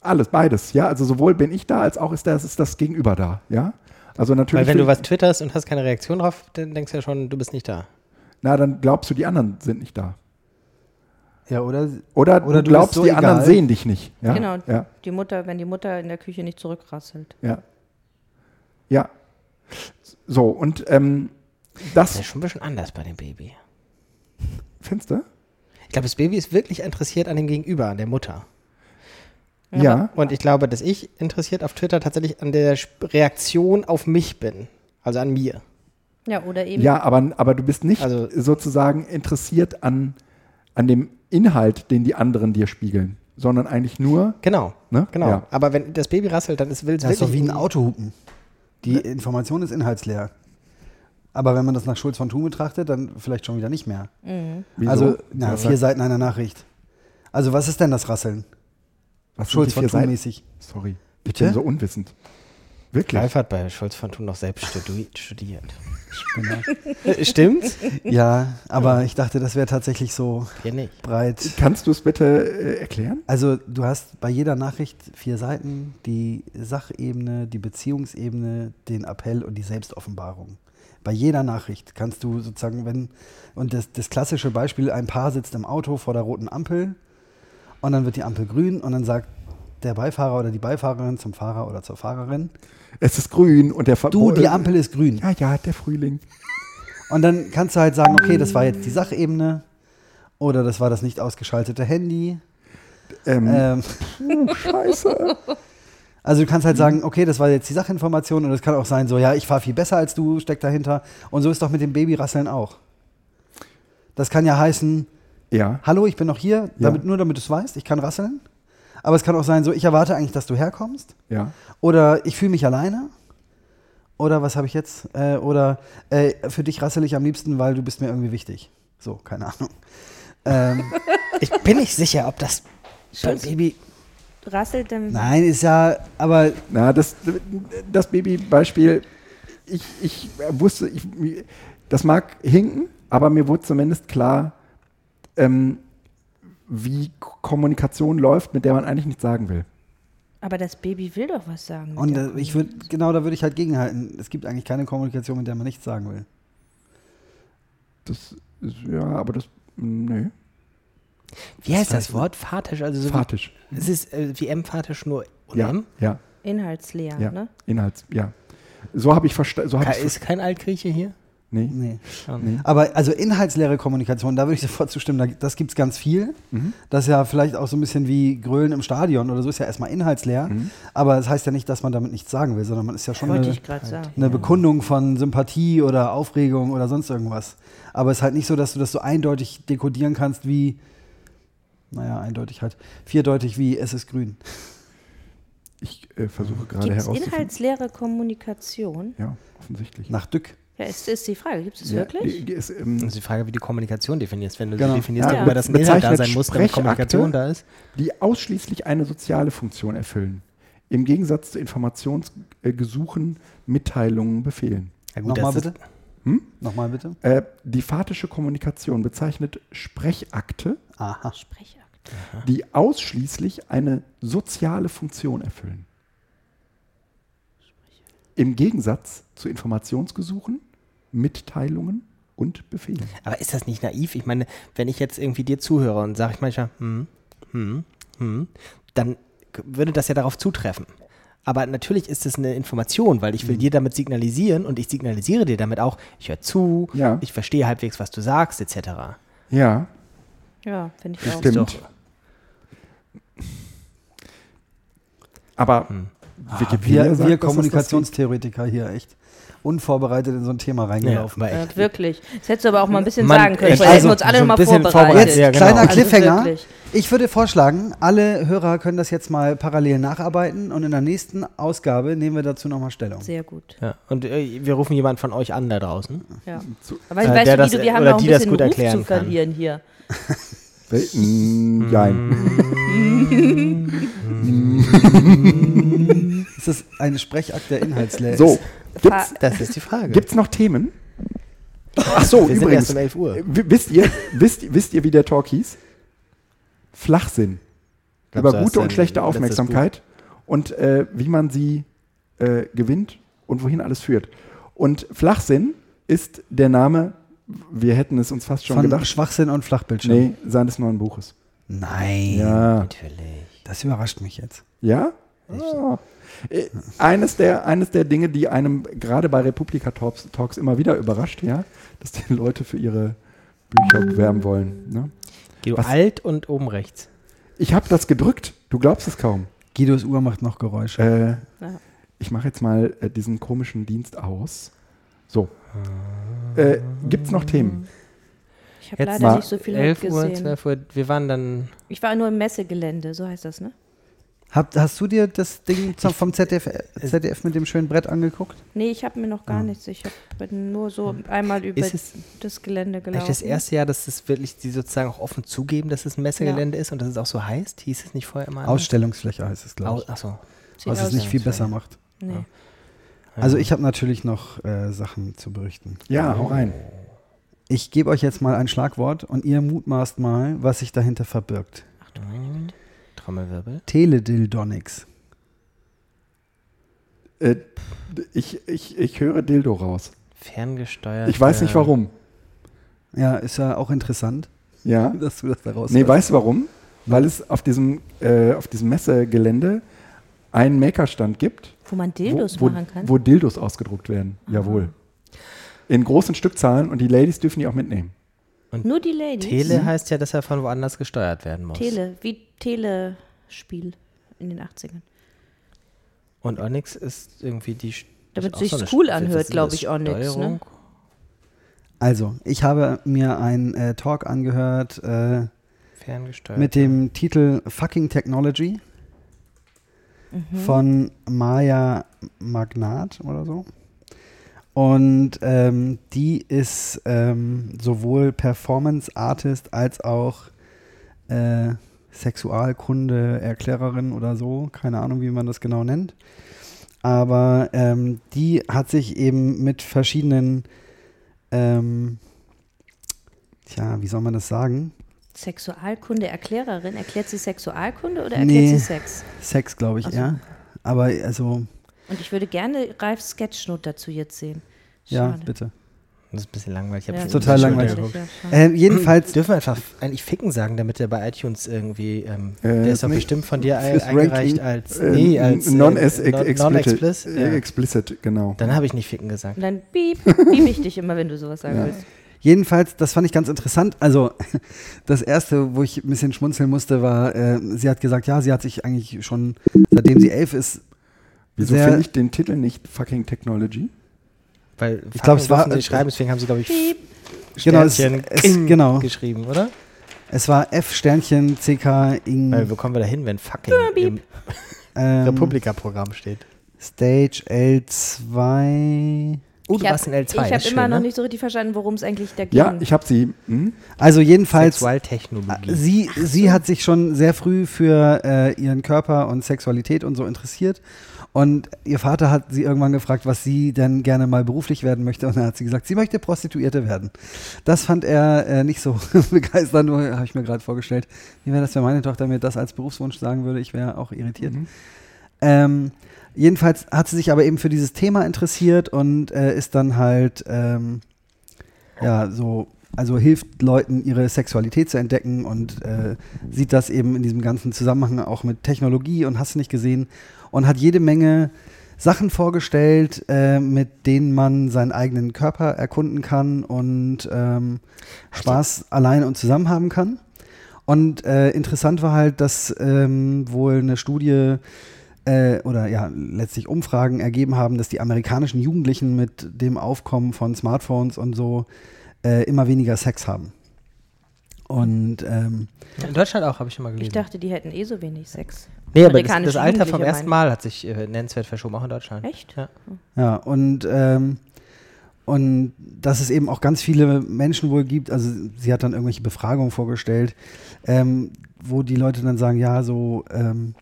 alles, beides. Ja, also sowohl bin ich da, als auch ist das, ist das Gegenüber da. Ja, also natürlich. Weil wenn du was twitterst und hast keine Reaktion drauf, dann denkst du ja schon, du bist nicht da. Na, dann glaubst du, die anderen sind nicht da. Ja, oder? Oder, Oder du glaubst, so die anderen egal. sehen dich nicht. Ja? Genau. Ja. Die Mutter, wenn die Mutter in der Küche nicht zurückrasselt. Ja. Ja. So, und ähm, Das das ist schon ein bisschen anders bei dem Baby. findest du? Ich glaube, das Baby ist wirklich interessiert an dem Gegenüber, an der Mutter. Ja. Und ich glaube, dass ich interessiert auf Twitter tatsächlich an der Reaktion auf mich bin. Also an mir. Ja, oder eben. Ja, aber, aber du bist nicht Also- sozusagen interessiert an, an dem Inhalt, den die anderen dir spiegeln, sondern eigentlich nur, Genau. ne? Genau. Ja. Aber wenn das Baby rasselt, dann ist will es Das ist doch wie ein Autohupen. Die Information ist inhaltsleer. Aber wenn man das nach Schulz von Thun betrachtet, dann vielleicht schon wieder nicht mehr. Wieso? Also, na, Was vier Seiten einer Nachricht. Also, was ist denn das Rasseln? was Schulz von vier Thun Seiten? mäßig. Sorry, ich Bitte? bin so unwissend. Wirklich? Ralf hat bei Scholz von Thun noch selbst studi studiert. Äh, Stimmt's? ja, aber ich dachte, das wäre tatsächlich so breit. Kannst du es bitte äh, erklären? Also, du hast bei jeder Nachricht vier Seiten: die Sachebene, die Beziehungsebene, den Appell und die Selbstoffenbarung. Bei jeder Nachricht kannst du sozusagen, wenn, und das, das klassische Beispiel: ein Paar sitzt im Auto vor der roten Ampel und dann wird die Ampel grün und dann sagt der Beifahrer oder die Beifahrerin zum Fahrer oder zur Fahrerin: Es ist grün und der Ver Du, die äh, Ampel ist grün. Ja, ja, der Frühling. Und dann kannst du halt sagen: Okay, das war jetzt die Sachebene oder das war das nicht ausgeschaltete Handy. Ähm, Ähm, Scheiße. Also du kannst halt sagen, okay, das war jetzt die Sachinformation und es kann auch sein, so, ja, ich fahre viel besser als du, steck dahinter. Und so ist doch mit dem Babyrasseln auch. Das kann ja heißen, Ja. hallo, ich bin noch hier, damit, nur damit du es weißt, ich kann rasseln. Aber es kann auch sein, so, ich erwarte eigentlich, dass du herkommst. Ja. Oder ich fühle mich alleine. Oder was habe ich jetzt? Äh, oder äh, für dich rassel ich am liebsten, weil du bist mir irgendwie wichtig. So, keine Ahnung. Ähm, Ich bin nicht sicher, ob das Scholz, Baby. rasselt, dann. Nein, ist ja, aber Na, das, das Babybeispiel, ich, ich wusste, ich, das mag hinken, aber mir wurde zumindest klar, ähm, wie Kommunikation läuft, mit der man eigentlich nichts sagen will. Aber das Baby will doch was sagen. und äh, ich würde, genau, da würde ich halt gegenhalten. Es gibt eigentlich keine Kommunikation, mit der man nichts sagen will. Das ist, ja, aber das, nee, Wie heißt das Wort? Fatisch? Also so fatisch. Wie, es ist äh, wie emphatisch nur ohne Ja, M? ja, Inhaltsleer, ja, ne? Inhalts, ja. So habe ich verstanden, so habe Ke- ich Ist kein Altgrieche hier? Nee, Nee. Schon. nee. Aber also inhaltsleere Kommunikation, da würde ich sofort zustimmen, da, das gibt es ganz viel. Mhm. Das ist ja vielleicht auch so ein bisschen wie Grölen im Stadion oder so, ist ja erstmal inhaltsleer. Mhm. Aber das heißt ja nicht, dass man damit nichts sagen will, sondern man ist ja schon Wollte eine, sagen. eine Bekundung von Sympathie oder Aufregung oder sonst irgendwas. Aber es ist halt nicht so, dass du das so eindeutig dekodieren kannst wie, naja, eindeutig halt, vierdeutig wie es ist grün. Ich äh, versuche gerade Gibt es herauszufinden. inhaltsleere Kommunikation? Ja, offensichtlich. Nach Dück. Ja, ist, ist die Frage. Gibt es das Ja, wirklich? die- Ist, ähm, Das ist die Frage, wie du Kommunikation definierst. Wenn du Genau. sie definierst, Ja. darüber, dass ein Inhalt da sein muss, damit Sprechakte Kommunikation da ist. die ausschließlich eine soziale Funktion erfüllen. Im Gegensatz zu Informationsgesuchen, Mitteilungen, Befehlen. Ja, gut, Nochmal bitte. Hm? Nochmal bitte. Äh, die phatische Kommunikation bezeichnet Sprechakte, Aha. Sprechakt. die ausschließlich eine soziale Funktion erfüllen. Im Gegensatz zu Informationsgesuchen, Mitteilungen und Befehlen. Aber ist das nicht naiv? Ich meine, wenn ich jetzt irgendwie dir zuhöre und sage ich manchmal, hm, hm, hm, dann würde das ja darauf zutreffen. Aber natürlich ist es eine Information, weil ich will dir damit signalisieren und ich signalisiere dir damit auch, ich höre zu, Ja. ich verstehe halbwegs, was du sagst, etc. Ja, Ja, finde ich auch. stimmt. Aber Hm. Wikipedia Wir, sagt, wir Kommunikationstheoretiker hier echt unvorbereitet in so ein Thema reingelaufen. Äh, echt. wirklich. Das hättest du aber auch mal ein bisschen Man- sagen können. hätten also wir uns alle so bisschen vorbereitet. vorbereitet. Jetzt Ja, genau. kleiner Also Cliffhanger. wirklich. Ich würde vorschlagen, alle Hörer können das jetzt mal parallel nacharbeiten und in der nächsten Ausgabe nehmen wir dazu nochmal Stellung. Sehr gut. Ja. Und äh, wir rufen jemanden von euch an da draußen. Ja. Aber ich Äh, weiß der wie du, wir haben oder noch ein die das bisschen gut Ruf erklären zu kann. verlieren hier. Jein. Ist das ein Sprechakt der Inhaltsleer? So, gibt's, Das ist die Frage. gibt's noch Themen? Ach so, wir sind übrigens. erst um 11 Uhr. Wisst ihr, wisst, wisst ihr, wie der Talk hieß? Flachsinn. Glaubst Über gute und schlechte Aufmerksamkeit und äh, wie man sie äh, gewinnt und wohin alles führt. Und Flachsinn ist der Name, wir hätten es uns fast schon Von gedacht, Schwachsinn und Flachbildschirm. nee, seines neuen Buches. Nein. Ja. Natürlich. Das überrascht mich jetzt. Ja? Äh, Eines der, eines der Dinge, die einem gerade bei Republika Talks, Talks immer wieder überrascht, ja, dass die Leute für ihre Bücher bewerben wollen. Ne? Guido, Was- alt und oben rechts. Ich habe das gedrückt, du glaubst es kaum. Guidos Uhr macht noch Geräusche. Äh, Ja. ich mache jetzt mal äh, diesen komischen Dienst aus. So. Äh, Gibt es noch Themen? Ich habe leider nicht so viel 11 heute Uhr, gesehen. 12 Uhr. Wir waren dann. Ich war nur im Messegelände, so heißt das, ne? Hab, hast du dir das Ding vom ZDF, äh, ZDF mit dem schönen Brett angeguckt? Nee, ich habe mir noch gar nichts. Ich hab, bin nur so einmal über Ist es das Gelände gelaufen. das erste Jahr, dass es wirklich die sozusagen auch offen zugeben, dass es ein Messegelände ist und dass es auch so heißt? Hieß es nicht vorher immer? anders? Ausstellungsfläche heißt es, glaube Au- ich. Achso. Was es nicht viel besser macht. Nee. Also ich habe natürlich noch äh, Sachen zu berichten. Ja, hau rein. Ich gebe euch jetzt mal ein Schlagwort und ihr mutmaßt mal, was sich dahinter verbirgt. Trommelwirbel. Teledildonics. Äh, ich, ich, ich höre Dildo raus. Ferngesteuert. Ich weiß nicht warum. Ja, ist ja auch interessant, Ja. dass du das daraus Nee, weißt du warum? Weil es auf diesem, äh, auf diesem Messegelände einen Makerstand gibt, Wo man Dildos wo, machen kann. wo Dildos ausgedruckt werden. Jawohl. In großen Stückzahlen und die Ladies dürfen die auch mitnehmen. Nur die Ladies. Tele heißt ja, dass er von woanders gesteuert werden muss. Tele, wie Telespiel in den 80ern. Und Onyx ist irgendwie die. Damit auch sich's eine cool anhört, was ist glaub das? ich, Onyx, ne? Also, ich habe mir einen äh, Talk angehört äh, Ferngesteuert. mit dem Titel Fucking Technology von Maya Magnat oder so. Und ähm, die ist ähm, sowohl Performance Artist als auch äh, Sexualkunde, Erklärerin oder so, keine Ahnung, wie man das genau nennt. Aber ähm, die hat sich eben mit verschiedenen, ähm, tja, wie soll man das sagen? Sexualkunde, Erklärerin. Erklärt sie Sexualkunde oder erklärt Nee. sie Sex? Sex, glaube ich, so. eher. Aber also, Und ich würde gerne Ralfs Sketchnote dazu jetzt sehen. ja, Schade. bitte. Das ist ein bisschen langweilig. Ja, jetzt Total über die langweilig. Schulter geguckt. Ja, schade. Äh, jedenfalls, Dürfen wir einfach eigentlich ficken sagen, damit der bei iTunes irgendwie, ähm, Äh, der ist doch nee, bestimmt von dir ein, eingereicht Ranking, als, Äh, nee, als äh, non-explicit. non- non-explicit. äh, Ja. explicit, genau. Dann habe ich nicht ficken gesagt. Und dann piep, piep ich dich immer, wenn du sowas sagen Ja. willst. jedenfalls, das fand ich ganz interessant. Also, das erste, wo ich ein bisschen schmunzeln musste, war, äh, sie hat gesagt, ja, sie hat sich eigentlich schon, seitdem sie elf ist, Wieso finde ich den Titel nicht Fucking Technology? Weil Ich glaub, es war- sie nicht schreiben, deswegen haben sie, glaube ich, Piep. Genau, es- Sternchen es- King genau. geschrieben, oder? es war F Sternchen CK Ing Weil wo kommen wir da hin, wenn fucking im ähm, Republika-Programm steht? Stage L2. Oh, du Ich warst in L2. Ich habe immer schön, noch ne? nicht so richtig verstanden, worum es eigentlich da ging. Ja, ich habe sie. Hm? Also jedenfalls, Sexualtechnologie. sie, sie hat sich schon sehr früh für äh, ihren Körper und Sexualität und so interessiert. Und ihr Vater hat sie irgendwann gefragt, was sie denn gerne mal beruflich werden möchte. Und dann hat sie gesagt, sie möchte Prostituierte werden. Das fand er äh, nicht so begeisternd, habe ich mir gerade vorgestellt. Wie wäre das, wenn meine Tochter mir das als Berufswunsch sagen würde? Ich wäre auch irritiert. Mhm. Ähm, jedenfalls hat sie sich aber eben für dieses Thema interessiert und äh, ist dann halt, ähm, ja, so, also hilft Leuten, ihre Sexualität zu entdecken und äh, sieht das eben in diesem ganzen Zusammenhang auch mit Technologie und hast nicht gesehen und hat jede Menge Sachen vorgestellt, äh, mit denen man seinen eigenen Körper erkunden kann und ähm, Spaß allein und zusammen haben kann. Und äh, interessant war halt, dass ähm, wohl eine Studie äh, oder ja letztlich Umfragen ergeben haben, dass die amerikanischen Jugendlichen mit dem Aufkommen von Smartphones und so äh, immer weniger Sex haben. Und ähm, In Deutschland auch, habe ich schon mal gelesen. Ich dachte, die hätten eh so wenig Sex. nee, aber das, das Alter vom ersten Mal hat sich äh, nennenswert verschoben, auch in Deutschland. Echt? Ja. Ja, und, ähm, und dass es eben auch ganz viele Menschen wohl gibt, also sie hat dann irgendwelche Befragungen vorgestellt, ähm, wo die Leute dann sagen, ja, so, ähm,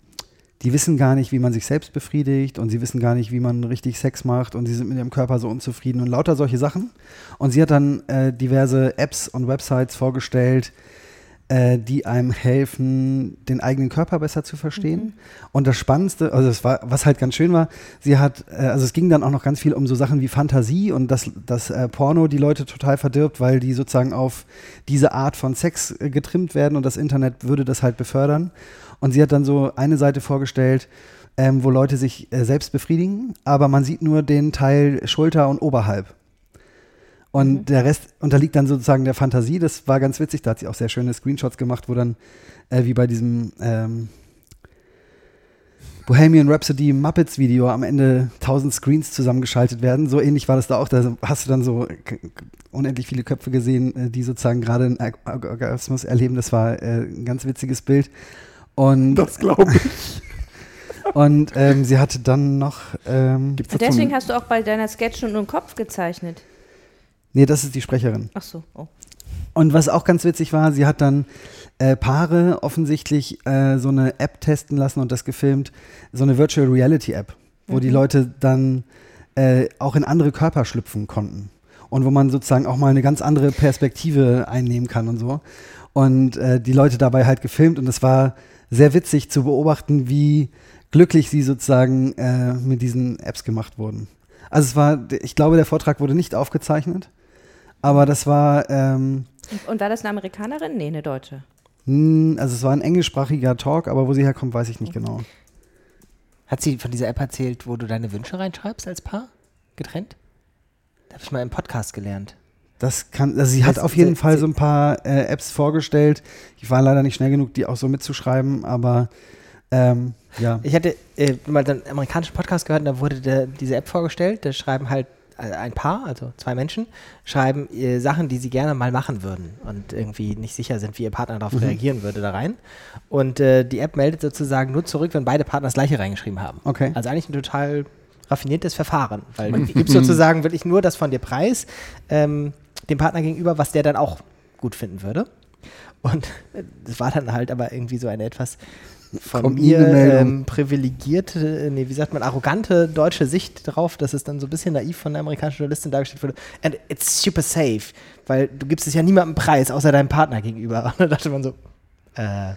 die wissen gar nicht, wie man sich selbst befriedigt und sie wissen gar nicht, wie man richtig Sex macht und sie sind mit ihrem Körper so unzufrieden und lauter solche Sachen. Und sie hat dann äh, diverse Apps und Websites vorgestellt, äh, die einem helfen, den eigenen Körper besser zu verstehen. Und das Spannendste, also es war, was halt ganz schön war, sie hat, äh, also es ging dann auch noch ganz viel um so Sachen wie Fantasie und dass das äh, Porno die Leute total verdirbt, weil die sozusagen auf diese Art von Sex äh, getrimmt werden und das Internet würde das halt befördern. Und sie hat dann so eine Seite vorgestellt, ähm, wo Leute sich äh, selbst befriedigen, aber man sieht nur den Teil Schulter und oberhalb. Und der Rest unterliegt dann sozusagen der Fantasie. Das war ganz witzig. Da hat sie auch sehr schöne Screenshots gemacht, wo dann, äh, wie bei diesem ähm, Bohemian Rhapsody Muppets Video am Ende 1000 Screens zusammengeschaltet werden. So ähnlich war das da auch. Da hast du dann so unendlich viele Köpfe gesehen, äh, die sozusagen gerade einen Org- Org- Orgasmus erleben. Das war äh, ein ganz witziges Bild. Und, Das glaube ich. und ähm, sie hatte dann noch, ähm, Gibt's Und dazu deswegen hast du auch bei deiner Sketch nur einen Kopf gezeichnet. nee, das ist die Sprecherin. Ach so. Oh. Und was auch ganz witzig war, sie hat dann äh, Paare offensichtlich äh, so eine App testen lassen und das gefilmt, so eine Virtual Reality App, wo die Leute dann äh, auch in andere Körper schlüpfen konnten und wo man sozusagen auch mal eine ganz andere Perspektive einnehmen kann und so. Und äh, die Leute dabei halt gefilmt und es war sehr witzig zu beobachten, wie glücklich sie sozusagen äh, mit diesen Apps gemacht wurden. Also es war, ich glaube, der Vortrag wurde nicht aufgezeichnet, aber das war ähm, Und war das eine Amerikanerin? Nee, eine Deutsche. hm, also es war ein englischsprachiger Talk, aber wo sie herkommt, weiß ich nicht genau. Hat sie von dieser App erzählt, wo du deine Wünsche reinschreibst als Paar? Getrennt? Das habe ich mal im Podcast gelernt. Das kann, also sie hat auf jeden sie- Fall sie- so ein paar äh, Apps vorgestellt. Ich war leider nicht schnell genug, die auch so mitzuschreiben, aber ähm, ja. Ich hatte äh, mal so einen amerikanischen Podcast gehört, und da wurde der, diese App vorgestellt. Da schreiben halt äh, ein Paar, also zwei Menschen, schreiben äh, Sachen, die sie gerne mal machen würden und irgendwie nicht sicher sind, wie ihr Partner darauf reagieren würde, da rein. Und äh, die App meldet sozusagen nur zurück, wenn beide Partner das gleiche reingeschrieben haben. Okay. Also eigentlich ein total raffiniertes Verfahren, weil du gibst sozusagen wirklich nur das von dir preis, ähm, dem Partner gegenüber, was der dann auch gut finden würde. Und es war dann halt aber irgendwie so eine etwas von Kommt mir ähm, privilegierte, nee, wie sagt man, arrogante deutsche Sicht drauf, dass es dann so ein bisschen naiv von der amerikanischen Journalistin dargestellt wurde. And it's super safe, weil du gibst es ja niemandem preis, außer deinem Partner gegenüber. Und da dachte man so, äh,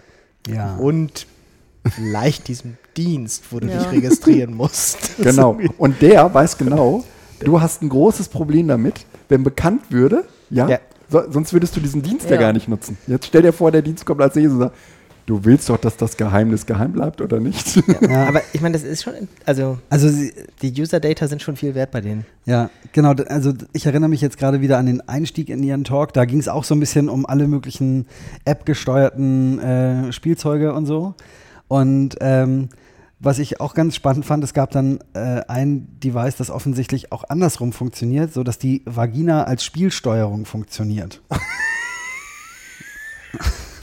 Ja. und vielleicht diesem Dienst, wo du Ja. dich registrieren musst. Genau. Und der weiß genau, du hast ein großes Problem damit, wenn bekannt würde, ja, Ja. So, sonst würdest du diesen Dienst ja. Ja. gar nicht nutzen. Jetzt stell dir vor, der Dienst kommt als Jesus und sagt, du willst doch, dass das Geheimnis geheim bleibt oder nicht? Ja. Aber ich meine, das ist schon, also Also sie, die User-Data sind schon viel wert bei denen. Ja, genau. Also ich erinnere mich jetzt gerade wieder an den Einstieg in ihren Talk. Da ging es auch so ein bisschen um alle möglichen App-gesteuerten äh, Spielzeuge und so. Und ähm, was ich auch ganz spannend fand, es gab dann äh, ein Device, das offensichtlich auch andersrum funktioniert, so dass die Vagina als Spielsteuerung funktioniert.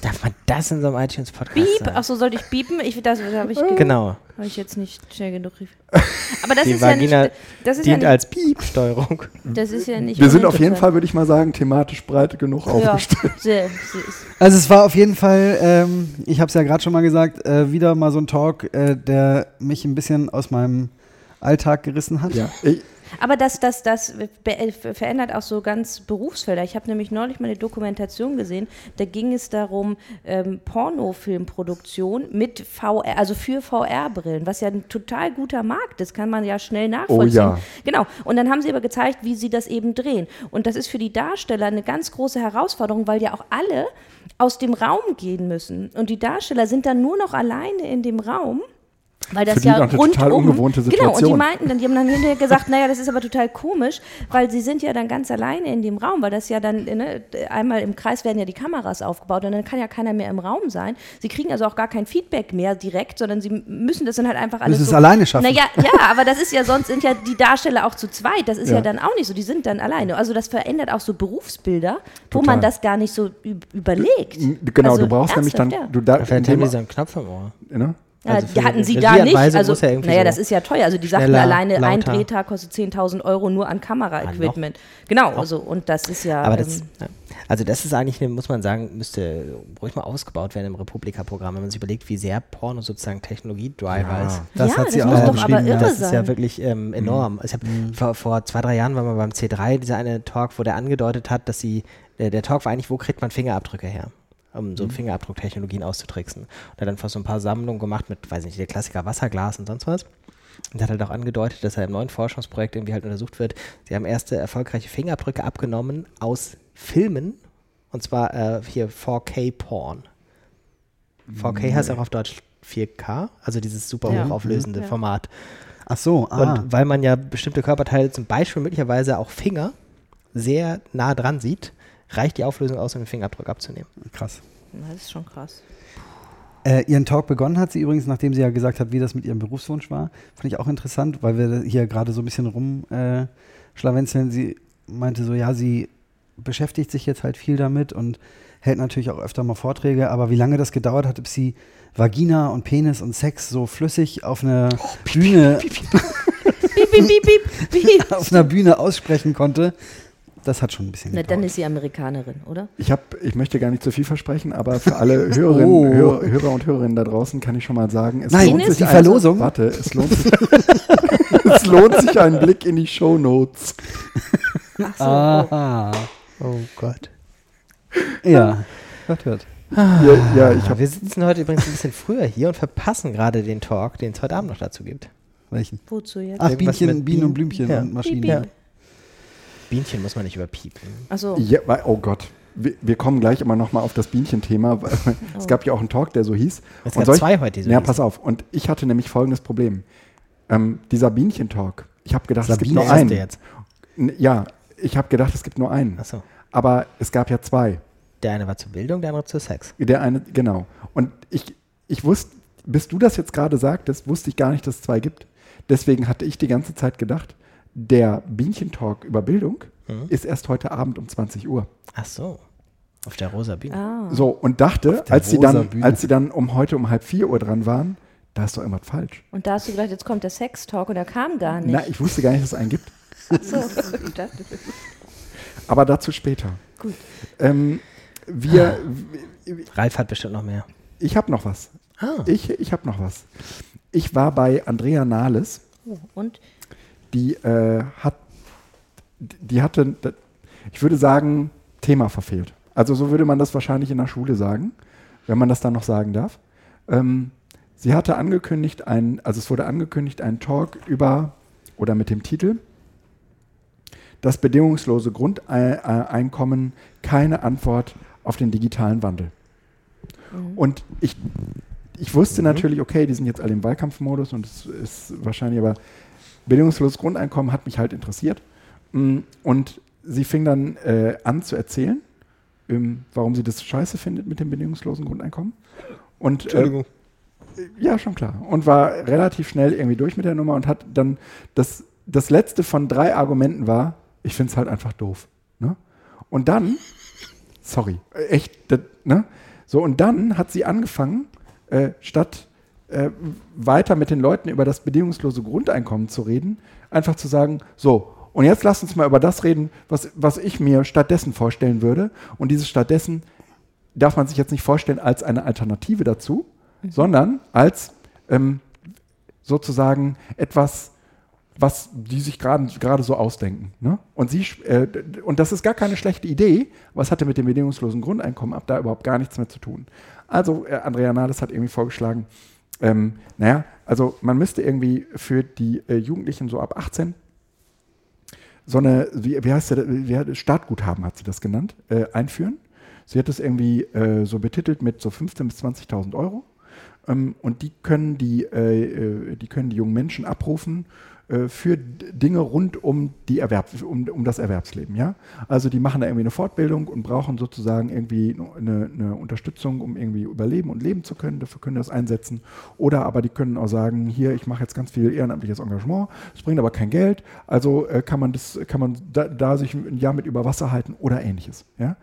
Darf man das in so einem iTunes-Podcast sagen? Achso, sollte ich piepen? Ich, das habe ich, ge- Genau. hab ich jetzt nicht schnell genug. rief. Aber das Die ist Vagina ja nicht. Das ist ja Dient nicht, als Piep-Steuerung. das ist ja nicht Wir sind auf jeden. Fall, würde ich mal sagen, thematisch breit genug Ja, aufgestellt. sehr, sehr, Also es war auf jeden Fall, ähm, ich habe es ja gerade schon mal gesagt, äh, wieder mal so ein Talk, äh, der mich ein bisschen aus meinem Alltag gerissen hat. Ja. Ich, Aber das, das, das äh, verändert auch so ganz Berufsfelder. Ich habe nämlich neulich mal eine Dokumentation gesehen, da ging es darum, ähm, Pornofilmproduktion mit VR, also für VR-Brillen, was ja ein total guter Markt ist, kann man ja schnell nachvollziehen. ja. Genau. Und dann haben sie aber gezeigt, wie sie das eben drehen. Und das ist für die Darsteller eine ganz große Herausforderung, weil ja auch alle aus dem Raum gehen müssen. Und die Darsteller sind dann nur noch alleine in dem Raum. Weil das ja rundum, total ungewohnte Genau, und die Situation. meinten dann, die haben dann hinterher gesagt, naja, das ist aber total komisch, weil sie sind ja dann ganz alleine in dem Raum, weil das ja dann, ne, einmal im Kreis werden ja die Kameras aufgebaut und dann kann ja keiner mehr im Raum sein. Sie kriegen also auch gar kein Feedback mehr direkt, sondern sie müssen das dann halt einfach alles Müssen es so, alleine schaffen. Naja, ja, aber das ist ja, sonst sind ja die Darsteller auch zu zweit, das ist ja, Ja. dann auch nicht so, die sind dann alleine. Also das verändert auch so Berufsbilder, wo Total. man das gar nicht so üb- überlegt. genau, Also du brauchst nämlich dann, ernsthaft, du da, in Vielleicht haben dem, die so einen Knopf im Ohr. ne? Ja, Also die hatten sie da nicht. Also, muss ja irgendwie naja, so das ist ja teuer. Also die sagten alleine, ein lauter. Drehtag kostet 10.000 Euro nur an Kameraequipment. Genau, also und das ist ja. Aber das, ähm, ja. also das ist eigentlich, eine, muss man sagen, müsste ruhig mal ausgebaut werden im Republika-Programm, wenn man sich überlegt, wie sehr Porno sozusagen Technologie-Driver ist. Das Ja, hat sie das auch muss doch beschrieben, aber ja. irre Das ist ja sein. wirklich ähm, enorm. Ich hab, vor, vor zwei, drei Jahren war mal beim C3 dieser eine Talk, wo der angedeutet hat, dass sie, der, der Talk war eigentlich, wo kriegt man Fingerabdrücke her? Um so Fingerabdrucktechnologien auszutricksen. Und er hat dann fast so ein paar Sammlungen gemacht mit, weiß nicht, der Klassiker Wasserglas und sonst was. Und er hat halt auch angedeutet, dass er im neuen Forschungsprojekt irgendwie halt untersucht wird. Sie haben erste erfolgreiche Fingerabdrücke abgenommen aus Filmen. Und zwar äh, hier 4K-Porn. 4K heißt auch auf Deutsch 4K, also dieses super Ja. hochauflösende Ja. Format. Ach so, ah. Und weil man ja bestimmte Körperteile, zum Beispiel möglicherweise auch Finger, sehr nah dran sieht, reicht die Auflösung aus, um den Fingerabdruck abzunehmen. krass. das ist schon krass. Äh, ihren Talk begonnen hat sie übrigens, nachdem sie ja gesagt hat, wie das mit ihrem Berufswunsch war. Fand ich auch interessant, weil wir hier gerade so ein bisschen rumschlawenzeln. Äh, sie meinte so, ja, sie beschäftigt sich jetzt halt viel damit und hält natürlich auch öfter mal Vorträge, aber wie lange das gedauert hat, bis sie Vagina und Penis und Sex so flüssig auf einer Bühne, Piep, piep, piep, piep, piep. auf einer Bühne aussprechen konnte, das hat schon ein bisschen Na, gedauert. dann ist sie Amerikanerin, oder? Ich, hab, ich möchte gar nicht zu viel versprechen, aber für alle Hörerinnen, Oh. Hörer, Hörer und Hörerinnen da draußen kann ich schon mal sagen, es Nein, lohnt sich die ein- Verlosung. Warte, es lohnt sich, es lohnt sich ein Blick in die Shownotes. Ach so. Oh. Aha. Oh Gott. Ja, hört, hört. Ja, ja ich habe Wir sitzen heute übrigens ein bisschen früher hier und verpassen gerade den Talk, den es heute Abend noch dazu gibt. Welchen? Wozu jetzt? Ach, Bienchen, mit Bienen und? Blümchen Ja. und Maschinen. Piep, piep. Bienchen muss man nicht überpiepen. Achso. Ja, oh Gott. Wir, wir kommen gleich immer noch mal auf das Bienchen-Thema. weil Es Oh. gab ja auch einen Talk, der so hieß. Es Und gab zwei heute, die so Ja, pass auf. Und ich hatte nämlich folgendes Problem. Ähm, dieser Bienchen-Talk. Ich habe gedacht, es gibt Sabine nur einen. jetzt. Ja, ich habe gedacht, es gibt nur einen. Achso. Aber es gab ja zwei. Der eine war zur Bildung, der andere zu Sex. Der eine, genau. Und ich, ich wusste, bis du das jetzt gerade sagtest, wusste ich gar nicht, dass es zwei gibt. Deswegen hatte ich die ganze Zeit gedacht, der Bienchen-Talk über Bildung Mhm. ist erst heute Abend um 20 Uhr. Ach so. Auf der rosa Bühne. Ah. So, und dachte, als sie, dann, Bühne. als sie dann um heute um halb vier Uhr dran waren, da ist doch irgendwas falsch. Und da hast du gedacht, jetzt kommt der Sex-Talk und er kam gar nicht. Na, ich wusste gar nicht, dass es einen gibt. Achso. Ich dachte, Aber dazu später. Gut. Ähm, wir, Ralf hat bestimmt noch mehr. ich habe noch was. Ah. Ich, ich habe noch was. Ich war bei Andrea Nahles. Oh, und die äh, hat, die hatte, ich würde sagen, Thema verfehlt. Also so würde man das wahrscheinlich in der Schule sagen, wenn man das dann noch sagen darf. Ähm, sie hatte angekündigt, ein, also es wurde angekündigt, ein Talk über oder mit dem Titel Das bedingungslose Grundeinkommen, keine Antwort auf den digitalen Wandel. Und ich, ich wusste natürlich, okay, die sind jetzt alle im Wahlkampfmodus und es ist wahrscheinlich aber bedingungsloses Grundeinkommen hat mich halt interessiert. Mm, Und sie fing dann äh, an zu erzählen, ähm, warum sie das scheiße findet mit dem bedingungslosen Grundeinkommen. Und, äh, ja, schon klar. Und war relativ schnell irgendwie durch mit der Nummer und hat dann das, das letzte von drei Argumenten war, ich finde es halt einfach doof. Ne? Und dann, sorry, äh, echt, das, ne? So, und dann hat sie angefangen, äh, statt äh, weiter mit den Leuten über das bedingungslose Grundeinkommen zu reden, einfach zu sagen, so, und jetzt lasst uns mal über das reden, was, was ich mir stattdessen vorstellen würde. Und dieses stattdessen darf man sich jetzt nicht vorstellen als eine Alternative dazu, sondern als ähm, sozusagen etwas, was die sich gerade so ausdenken. Ne? Und, sie, äh, und das ist gar keine schlechte Idee, aber es hatte mit dem bedingungslosen Grundeinkommen ab da überhaupt gar nichts mehr zu tun. Also äh, Andrea Nahles hat irgendwie vorgeschlagen, ähm, naja, also man müsste irgendwie für die äh, Jugendlichen so ab 18 so eine, wie, wie heißt der, wie, Startguthaben hat sie das genannt, äh, einführen. Sie hat das irgendwie äh, so betitelt mit so 15.000 bis 20.000 Euro. Ähm, und die können die, äh, äh, die können die jungen Menschen abrufen für D- Dinge rund um, die Erwerb, um, um das Erwerbsleben. Ja? Also die machen da irgendwie eine Fortbildung und brauchen sozusagen irgendwie eine, eine Unterstützung, um irgendwie überleben und leben zu können. Dafür können die das einsetzen. Oder aber die können auch sagen, hier, ich mache jetzt ganz viel ehrenamtliches Engagement, es bringt aber kein Geld, also äh, kann man, das, kann man da, da sich ein Jahr mit über Wasser halten oder ähnliches. Ja?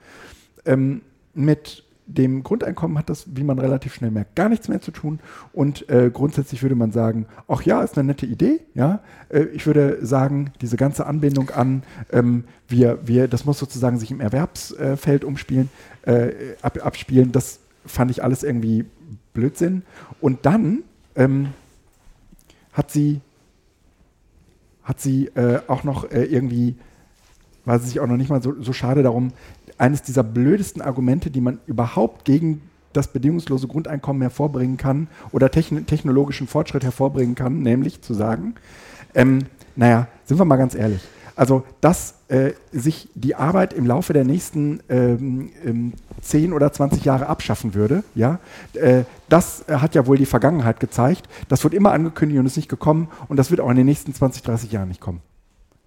Ähm, mit dem Grundeinkommen hat das, wie man relativ schnell merkt, gar nichts mehr zu tun. Und äh, grundsätzlich würde man sagen, ach ja, ist eine nette Idee. Ja, äh, ich würde sagen, diese ganze Anbindung an, ähm, wir, wir, das muss sozusagen sich im Erwerbsfeld umspielen, äh, ab, abspielen. Das fand ich alles irgendwie Blödsinn. Und dann ähm, hat sie, hat sie äh, auch noch äh, irgendwie war sie sich auch noch nicht mal so, so schade darum, eines dieser blödesten Argumente, die man überhaupt gegen das bedingungslose Grundeinkommen hervorbringen kann oder techn technologischen Fortschritt hervorbringen kann, nämlich zu sagen, ähm, naja, sind wir mal ganz ehrlich, also dass äh, sich die Arbeit im Laufe der nächsten ähm, ähm, 10 oder 20 Jahre abschaffen würde, ja, äh, das hat ja wohl die Vergangenheit gezeigt. Das wird immer angekündigt und ist nicht gekommen und das wird auch in den nächsten 20, 30 Jahren nicht kommen.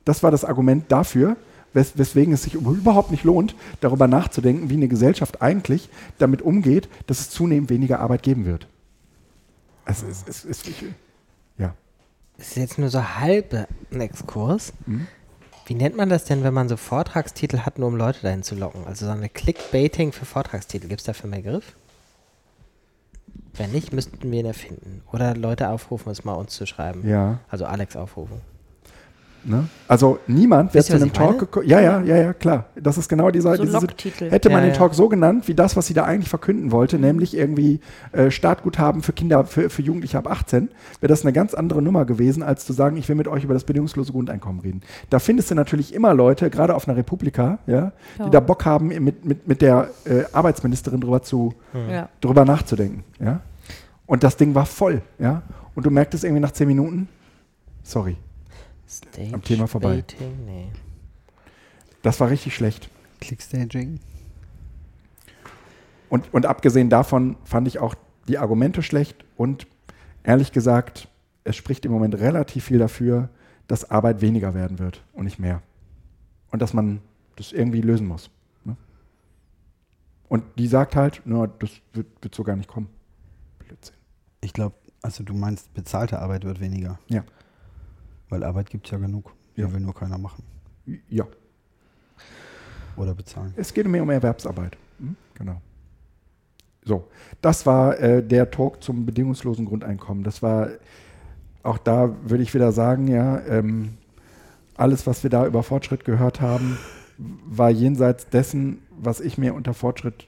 Das war das Argument dafür, wes weswegen es sich überhaupt nicht lohnt, darüber nachzudenken, wie eine Gesellschaft eigentlich damit umgeht, dass es zunehmend weniger Arbeit geben wird. Es ist, es ist, ich, ja. Das ist jetzt nur so halb ein Exkurs. Mhm. Wie nennt man das denn, wenn man so Vortragstitel hat, nur um Leute dahin zu locken? Also so eine Clickbaiting für Vortragstitel. Gibt es dafür einen Begriff? Wenn nicht, müssten wir ihn erfinden. Oder Leute aufrufen, es mal uns zu schreiben. Ja. Also Alex aufrufen. Ne? Also niemand, Wisst zu einem Talk gekommen Ja, ja, ja, ja, klar. Das ist genau dieser. So diese, hätte man Ja, den ja. Talk so genannt, wie das, was sie da eigentlich verkünden wollte, nämlich irgendwie äh, Startguthaben für Kinder, für, für Jugendliche ab 18, wäre das eine ganz andere Nummer gewesen, als zu sagen, ich will mit euch über das bedingungslose Grundeinkommen reden. Da findest du natürlich immer Leute, gerade auf einer Republika, ja, Ja. die da Bock haben, mit, mit, mit der äh, Arbeitsministerin drüber zu, Ja. drüber nachzudenken. Ja? Und das Ding war voll. Ja? Und du merktest irgendwie nach zehn Minuten, sorry, Stage Am Thema vorbei. Baiting? Nee. das war richtig schlecht. Clickstaging. Und, und abgesehen davon fand ich auch die Argumente schlecht und ehrlich gesagt, es spricht im Moment relativ viel dafür, dass Arbeit weniger werden wird und nicht mehr. Und dass man das irgendwie lösen muss. Ne? Und die sagt halt, na, das wird, wird so gar nicht kommen. Blödsinn. Ich glaube, also du meinst, bezahlte Arbeit wird weniger. Ja. Weil Arbeit gibt es ja genug. Die Ja. will nur keiner machen. Ja, Oder bezahlen. es geht mehr um Erwerbsarbeit. Hm? Genau. So, das war äh, der Talk zum bedingungslosen Grundeinkommen. Das war, auch da würde ich wieder sagen, ja, ähm, alles, was wir da über Fortschritt gehört haben, war jenseits dessen, was ich mir unter Fortschritt,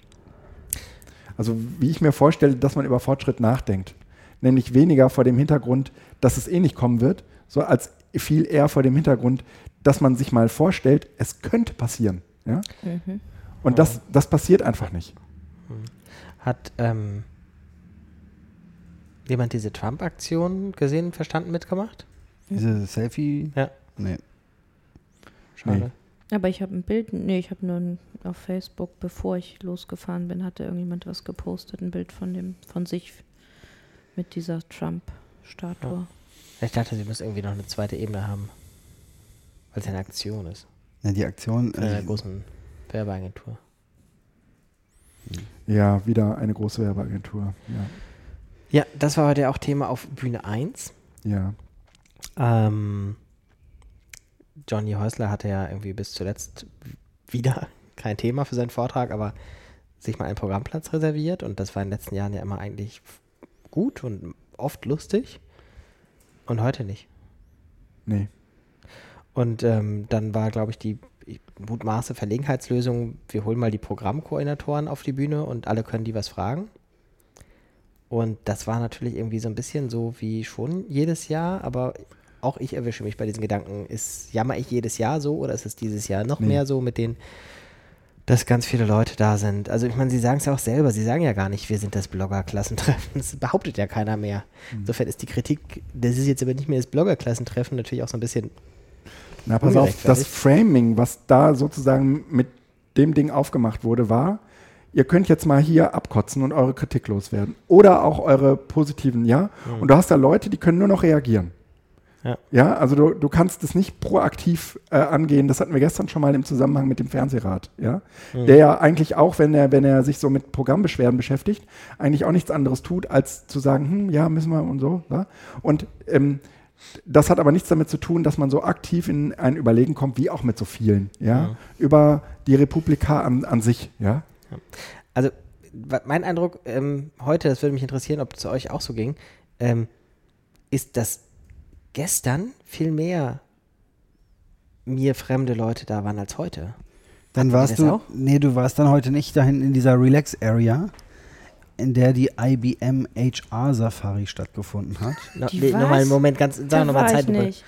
also wie ich mir vorstelle, dass man über Fortschritt nachdenkt. Nämlich weniger vor dem Hintergrund, dass es eh nicht kommen wird, so als viel eher vor dem Hintergrund, dass man sich mal vorstellt, es könnte passieren. Ja? Mhm. Und das, das passiert einfach nicht. Hat ähm, jemand diese Trump-Aktion gesehen, verstanden, mitgemacht? Diese Selfie? Ja. Nee. Schade. Aber ich habe ein Bild, nee, ich habe nur ein, auf Facebook, bevor ich losgefahren bin, hatte irgendjemand was gepostet, ein Bild von dem, von sich mit dieser Trump-Statue. Ich dachte, sie muss irgendwie noch eine zweite Ebene haben. Weil es ja eine Aktion ist. Ja, die Aktion. Von einer Also, großen Werbeagentur. Ja, wieder eine große Werbeagentur. Ja. Ja, das war heute auch Thema auf Bühne 1. ja. Ähm, Johnny Häusler hatte ja irgendwie bis zuletzt wieder kein Thema für seinen Vortrag, aber sich mal einen Programmplatz reserviert und das war in den letzten Jahren ja immer eigentlich gut und oft lustig und heute nicht. Nee. Und ähm, dann war, glaube ich, die mutmaße Verlegenheitslösung, wir holen mal die Programmkoordinatoren auf die Bühne und alle können die was fragen. Und das war natürlich irgendwie so ein bisschen so wie schon jedes Jahr, aber auch ich erwische mich bei diesen Gedanken. Ist, jammer ich jedes Jahr so oder ist es dieses Jahr noch Nee. mehr so mit den, dass ganz viele Leute da sind? Also ich meine, sie sagen es ja auch selber, sie sagen ja gar nicht, wir sind das Blogger-Klassentreffen. Das behauptet ja keiner mehr. Insofern ist die Kritik, das ist jetzt aber nicht mehr das Blogger-Klassentreffen, natürlich auch so ein bisschen Na, pass auf, das. Framing, was da sozusagen mit dem Ding aufgemacht wurde, war, ihr könnt jetzt mal hier abkotzen und eure Kritik loswerden. Oder auch eure positiven, ja. Und du hast da Leute, die können nur noch reagieren. Ja. Ja, also du, du kannst es nicht proaktiv äh, angehen. Das hatten wir gestern schon mal im Zusammenhang mit dem Fernsehrat, ja. Der ja eigentlich auch, wenn er, wenn er sich so mit Programmbeschwerden beschäftigt, eigentlich auch nichts anderes tut, als zu sagen, hm, ja, müssen wir und so. Ja? Und ähm, das hat aber nichts damit zu tun, dass man so aktiv in ein Überlegen kommt, wie auch mit so vielen, ja, Ja. über die Republika an, an sich, ja. Also, mein Eindruck ähm, heute, das würde mich interessieren, ob es zu euch auch so ging, ähm, ist, dass gestern viel mehr mir fremde Leute da waren als heute. dann Hatten warst du. auch? Nee, du warst dann heute nicht dahin in dieser Relax Area, in der die IBM HR Safari stattgefunden hat. No, Die nee, was? nochmal einen Moment, ganz, sag nochmal Zeitlupe. nicht.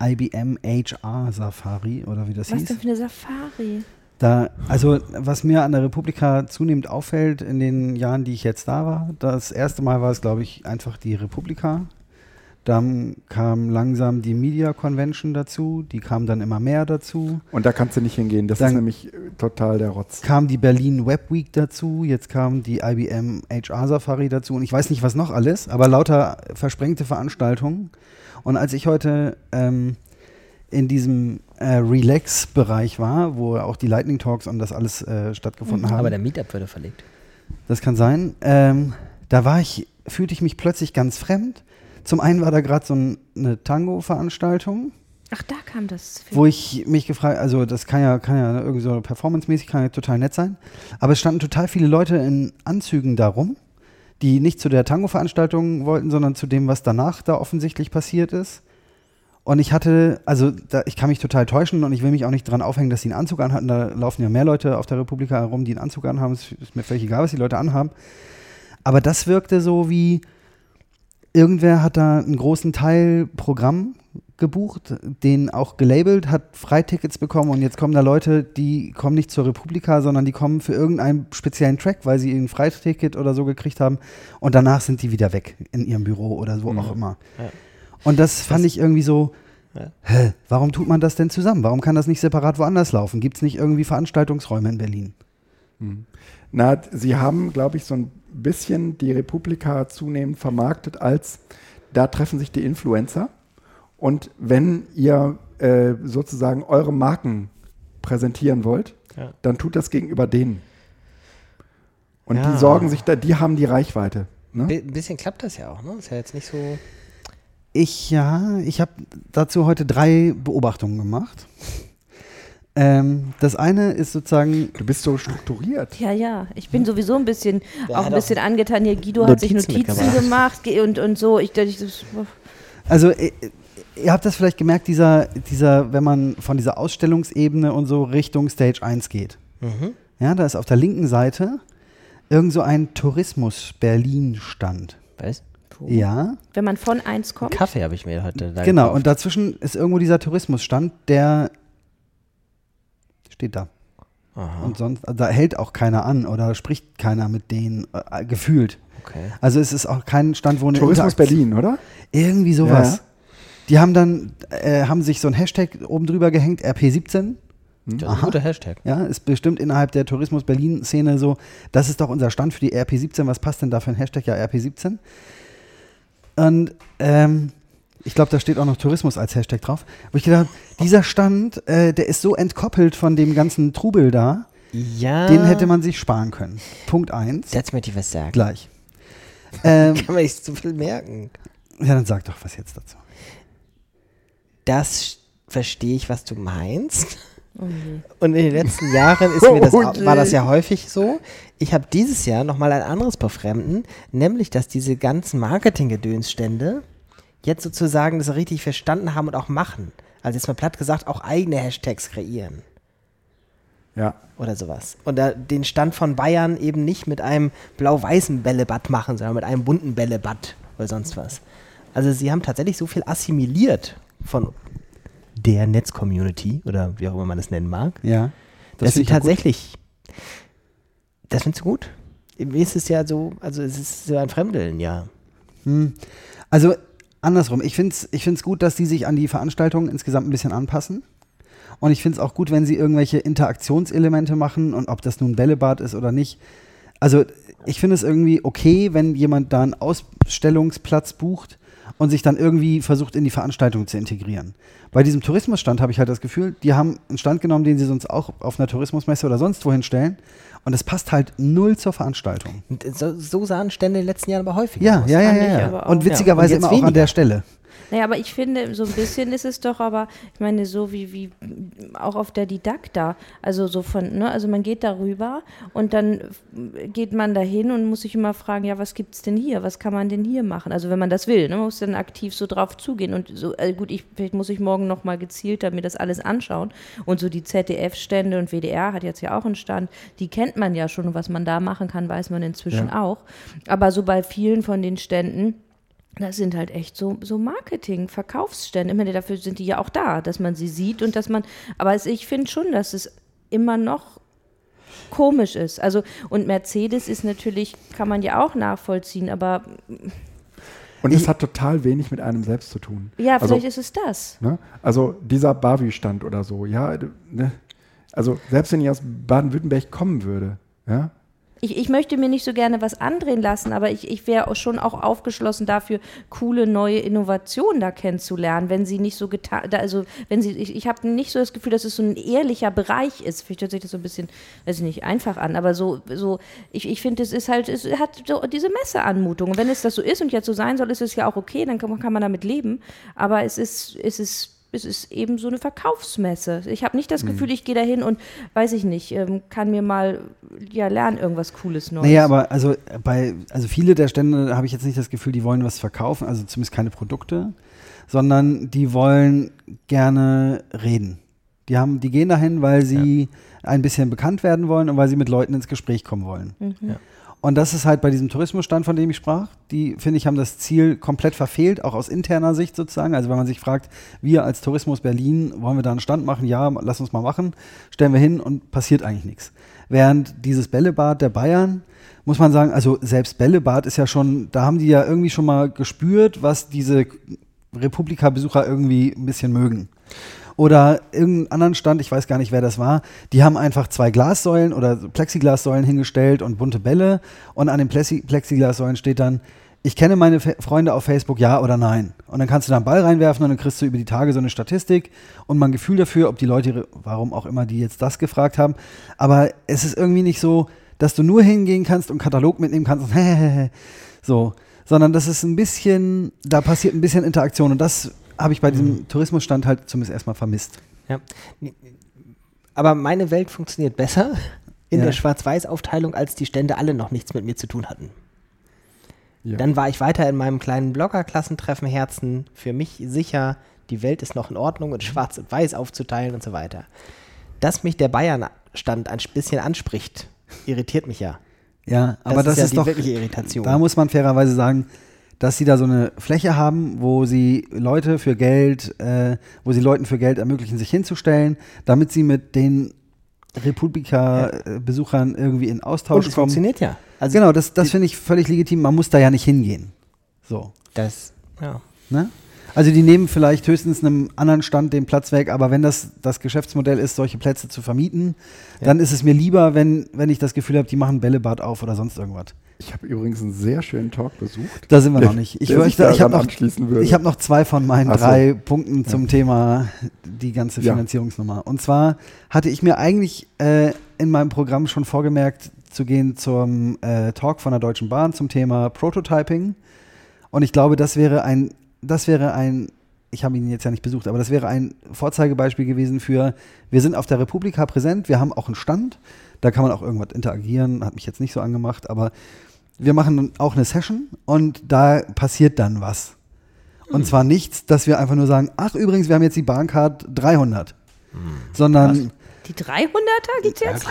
IBM HR Safari oder wie das Was hieß. denn für eine Safari? Da, also was mir an der Republika zunehmend auffällt in den Jahren, die ich jetzt da war, das erste Mal war es, glaube ich, einfach die Republika. Dann kam langsam die Media Convention dazu, die kam dann immer mehr dazu. Und da kannst du nicht hingehen. Das ist Dann- nämlich äh, total der Rotz. Kam die Berlin Web Week dazu, jetzt kam die IBM HR Safari dazu und ich weiß nicht, was noch alles, aber lauter versprengte Veranstaltungen. Und als ich heute ähm, in diesem äh, Relax-Bereich war, wo auch die Lightning Talks und das alles äh, stattgefunden haben, Aber der Meetup würde verlegt. das kann sein. Ähm, da war ich, fühlte ich mich plötzlich ganz fremd. Zum einen war da gerade so ein, eine Tango-Veranstaltung, Ach, da kam das. wo ich mich gefragt, also das kann ja, kann ja irgendwie so performancemäßig, kann ja total nett sein. Aber es standen total viele Leute in Anzügen darum, die nicht zu der Tango-Veranstaltung wollten, sondern zu dem, was danach da offensichtlich passiert ist. Und ich hatte, also da, ich kann mich total täuschen und ich will mich auch nicht dran aufhängen, dass sie einen Anzug anhatten. Da laufen ja mehr Leute auf der Republika herum, die einen Anzug anhaben. Es ist mir völlig egal, was die Leute anhaben. Aber das wirkte so wie, irgendwer hat da einen großen Teil Programm gebucht, den auch gelabelt, hat Freitickets bekommen und jetzt kommen da Leute, die kommen nicht zur Republika, sondern die kommen für irgendeinen speziellen Track, weil sie ein Freiticket oder so gekriegt haben und danach sind die wieder weg in ihrem Büro oder so Mhm. auch immer. Ja. Und das fand ich irgendwie so, Ja. hä, warum tut man das denn zusammen? Warum kann das nicht separat woanders laufen? Gibt es nicht irgendwie Veranstaltungsräume in Berlin? Hm. Na, sie haben, glaube ich, so ein bisschen die Republika zunehmend vermarktet als, da treffen sich die Influencer. Und wenn ihr äh, sozusagen eure Marken präsentieren wollt, Ja. dann tut das gegenüber denen. Und Ja. die sorgen sich da, die haben die Reichweite. Ne? Ein bisschen klappt das ja auch, ne? Ist ja jetzt nicht so. Ich, ja, ich habe dazu heute drei Beobachtungen gemacht. Ähm, das eine ist sozusagen, Du bist so strukturiert. Ja, ja. Ich bin sowieso ein bisschen, Der auch ein bisschen angetan hier. Guido hat sich Notizen Notizen gemacht ge- und, und so. Ich, ich, das, also ihr habt das vielleicht gemerkt, dieser, dieser, wenn man von dieser Ausstellungsebene und so Richtung Stage 1 geht. Mhm. Ja, da ist auf der linken Seite irgend so ein Tourismus Berlin Stand. Weißt Ja, Wenn man von eins kommt. Kaffee habe ich mir heute da genau. gekauft. Und dazwischen ist irgendwo dieser Tourismusstand, der steht da. Aha, Und sonst, da hält auch keiner an oder spricht keiner mit denen äh, gefühlt. okay. Also es ist auch kein Stand, wo eine Tourismus Berlin, oder? Irgendwie sowas. Ja. Die haben dann, äh, haben sich so ein Hashtag oben drüber gehängt, RP17. Das ist Aha. ein guter Hashtag. Ja, ist bestimmt innerhalb der Tourismus Berlin-Szene so, das ist doch unser Stand für die RP17. Was passt denn da für ein Hashtag? Ja, RP17. Und ähm, ich glaube, da steht auch noch Tourismus als Hashtag drauf. Wo ich gedacht dieser Stand, äh, der ist so entkoppelt von dem ganzen Trubel da, Ja. den hätte man sich sparen können. Punkt 1. Jetzt möchte ich was sagen. Gleich. Ähm, Kann man nicht zu viel merken. ja, dann sag doch was jetzt dazu. Das verstehe ich, was du meinst. Oh. Und in den letzten Jahren ist mir das, Oh war das ja häufig so. Ich habe dieses Jahr nochmal ein anderes befremden, nämlich, dass diese ganzen Marketing-Gedönsstände jetzt sozusagen das richtig verstanden haben und auch machen. Also jetzt mal platt gesagt, auch eigene Hashtags kreieren Ja. oder sowas. Und da den Stand von Bayern eben nicht mit einem blau-weißen Bällebad machen, sondern mit einem bunten Bällebad oder sonst was. Also sie haben tatsächlich so viel assimiliert von der Netz-Community oder wie auch immer man das nennen mag. Ja. Das, find sind ich auch gut. tatsächlich. Das findest du gut? Mir ist es ja so, also es ist so ein Fremdeln, ja. Hm. Also andersrum, ich finde es ich find's gut, dass die sich an die Veranstaltungen insgesamt ein bisschen anpassen. Und ich finde es auch gut, wenn sie irgendwelche Interaktionselemente machen und ob das nun Bällebad ist oder nicht. Also ich finde es irgendwie okay, wenn jemand da einen Ausstellungsplatz bucht und sich dann irgendwie versucht, in die Veranstaltung zu integrieren. Bei diesem Tourismusstand habe ich halt das Gefühl, die haben einen Stand genommen, den sie sonst auch auf einer Tourismusmesse oder sonst wohin stellen. Und es passt halt null zur Veranstaltung. So, so sahen Stände in den letzten Jahren aber häufiger Ja, aus. ja, ja, ja. ja. Und witzigerweise Ja, und immer auch an weniger. der Stelle. Naja, aber ich finde, so ein bisschen ist es doch aber, ich meine, so wie, wie auch auf der Didakta. Also so von, ne, also man geht darüber und dann geht man dahin und muss sich immer fragen, ja, was gibt's denn hier? Was kann man denn hier machen? Also wenn man das will, ne, man muss dann aktiv so drauf zugehen. Und so, also gut, ich, vielleicht muss ich morgen nochmal gezielter mir das alles anschauen. Und so die ZDF-Stände und WDR hat jetzt ja auch einen Stand, die kennt man ja schon und was man da machen kann, weiß man inzwischen auch. Aber so bei vielen von den Ständen, das sind halt echt so, so Marketing, Verkaufsstände. Ich meine, dafür sind die ja auch da, dass man sie sieht und dass man, aber ich finde schon, dass es immer noch komisch ist. Also, und Mercedes ist natürlich, kann man ja auch nachvollziehen, aber Und es hat total wenig mit einem selbst zu tun. ja, Also- vielleicht ist es das. Ne? Also dieser Bavi-Stand oder so, ja, ne? also selbst wenn ich aus Baden-Württemberg kommen würde, ja, Ich, ich möchte mir nicht so gerne was andrehen lassen, aber ich, ich wäre schon auch aufgeschlossen dafür, coole neue Innovationen da kennenzulernen, wenn sie nicht so getan, also wenn sie, ich, ich habe nicht so das Gefühl, dass es so ein ehrlicher Bereich ist. Vielleicht hört sich das so ein bisschen, weiß ich nicht, einfach an, aber so, so ich, ich finde, es ist halt, es hat so diese Messeanmutung. Und wenn es das so ist und jetzt so sein soll, ist es ja auch okay, dann kann kann man damit leben. Aber es ist, es ist es ist eben so eine Verkaufsmesse. Ich habe nicht das Gefühl, ich gehe da hin und, weiß ich nicht, ähm, kann mir mal ja, lernen irgendwas Cooles Neues. Naja, aber also bei, also viele der Stände habe ich jetzt nicht das Gefühl, die wollen was verkaufen, also zumindest keine Produkte, sondern die wollen gerne reden. Die haben, die gehen dahin, weil sie ein bisschen bekannt werden wollen und weil sie mit Leuten ins Gespräch kommen wollen. Ja. Und das ist halt bei diesem Tourismusstand, von dem ich sprach, die, finde ich, haben das Ziel komplett verfehlt, auch aus interner Sicht sozusagen. Also wenn man sich fragt, wir als Tourismus Berlin, wollen wir da einen Stand machen? Ja, lass uns mal machen. Stellen wir hin und passiert eigentlich nichts. Während dieses Bällebad der Bayern, muss man sagen, also selbst Bällebad ist ja schon, da haben die ja irgendwie schon mal gespürt, was diese Republika-Besucher irgendwie ein bisschen mögen. Oder irgendeinen anderen Stand, ich weiß gar nicht, wer das war, die haben einfach zwei Glassäulen oder Plexiglassäulen hingestellt und bunte Bälle und an den Plexi Plexiglassäulen steht dann, ich kenne meine Fe Freunde auf Facebook, ja oder nein. Und dann kannst du da einen Ball reinwerfen und dann kriegst du über die Tage so eine Statistik und mal ein Gefühl dafür, ob die Leute, warum auch immer die jetzt das gefragt haben. Aber es ist irgendwie nicht so, dass du nur hingehen kannst und Katalog mitnehmen kannst und so, sondern das ist ein bisschen, da passiert ein bisschen Interaktion und das habe ich bei diesem Tourismusstand halt zumindest erstmal vermisst. Ja. Aber meine Welt funktioniert besser in Ja. der Schwarz-Weiß-Aufteilung, als die Stände alle noch nichts mit mir zu tun hatten. ja. Dann war ich weiter in meinem kleinen Blogger-Klassentreffen Herzen für mich sicher, die Welt ist noch in Ordnung und schwarz und weiß aufzuteilen und so weiter. dass mich der Bayern-Stand ein bisschen anspricht, irritiert mich ja. Ja, aber das, ja ist die doch, wirkliche Irritation. da muss man fairerweise sagen, dass sie da so eine Fläche haben, wo sie Leute für Geld, äh, wo sie Leuten für Geld ermöglichen, sich hinzustellen, damit sie mit den Republika-Besuchern irgendwie in Und Austausch es kommen. funktioniert ja. Also Genau, das, das finde ich völlig legitim. Man muss da ja nicht hingehen. So. das, ja. Ne? Also die nehmen vielleicht höchstens einem anderen Stand den Platz weg, aber wenn das das Geschäftsmodell ist, solche Plätze zu vermieten, Ja. dann ist es mir lieber, wenn, wenn ich das Gefühl habe, die machen Bällebad auf oder sonst irgendwas. Ich habe übrigens einen sehr schönen Talk besucht. Da sind wir Der- noch nicht. Ich, möchte, ich habe noch, ich hab noch zwei von meinen Ach so. drei Punkten zum Thema die ganze Ja. Finanzierungsnummer. Und zwar hatte ich mir eigentlich äh, in meinem Programm schon vorgemerkt, zu gehen zum äh, Talk von der Deutschen Bahn zum Thema Prototyping. Und ich glaube, das wäre ein, das wäre ein, ich habe ihn jetzt ja nicht besucht, aber das wäre ein Vorzeigebeispiel gewesen für, wir sind auf der Republika präsent, wir haben auch einen Stand, da kann man auch irgendwas interagieren, hat mich jetzt nicht so angemacht, aber wir machen auch eine Session und da passiert dann was. Und zwar nichts, dass wir einfach nur sagen, ach übrigens, wir haben jetzt die Bahncard 300. Sondern, Die 300er gibt's jetzt?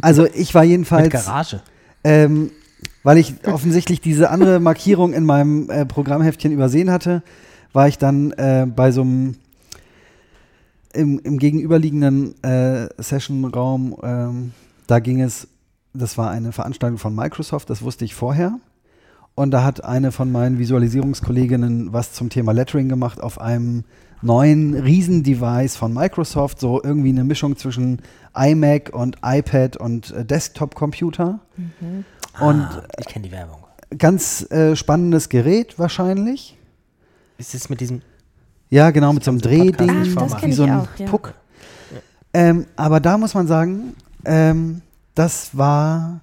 also ich war Mit jedenfalls, Garage. ähm, weil ich offensichtlich diese andere Markierung in meinem äh, Programmheftchen übersehen hatte, war ich dann äh, bei so einem im, im gegenüberliegenden äh, Sessionraum, ähm, da ging es, das war eine Veranstaltung von Microsoft, das wusste ich vorher. Und da hat eine von meinen Visualisierungskolleginnen was zum Thema Lettering gemacht auf einem neuen Riesendevice von Microsoft, so irgendwie eine Mischung zwischen iMac und iPad und äh, Desktop-Computer. Und ah, ich kenne die Werbung. ganz äh, spannendes Gerät wahrscheinlich. Ist es mit diesem Ja, genau, mit so einem Drehding, Ah, wie ich so ein auch, ja. Puck. Ähm, aber da muss man sagen, ähm, das war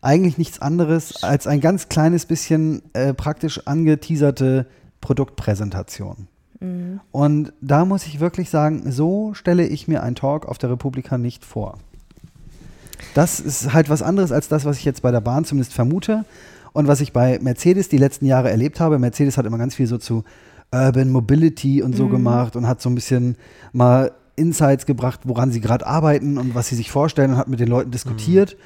eigentlich nichts anderes als ein ganz kleines bisschen äh, praktisch angeteaserte Produktpräsentation. Mhm. Und da muss ich wirklich sagen, so stelle ich mir einen Talk auf der Republika nicht vor. Das ist halt was anderes als das, was ich jetzt bei der Bahn zumindest vermute und was ich bei Mercedes die letzten Jahre erlebt habe. Mercedes hat immer ganz viel so zu Urban Mobility und so gemacht und hat so ein bisschen mal Insights gebracht, woran sie gerade arbeiten und was sie sich vorstellen und hat mit den Leuten diskutiert.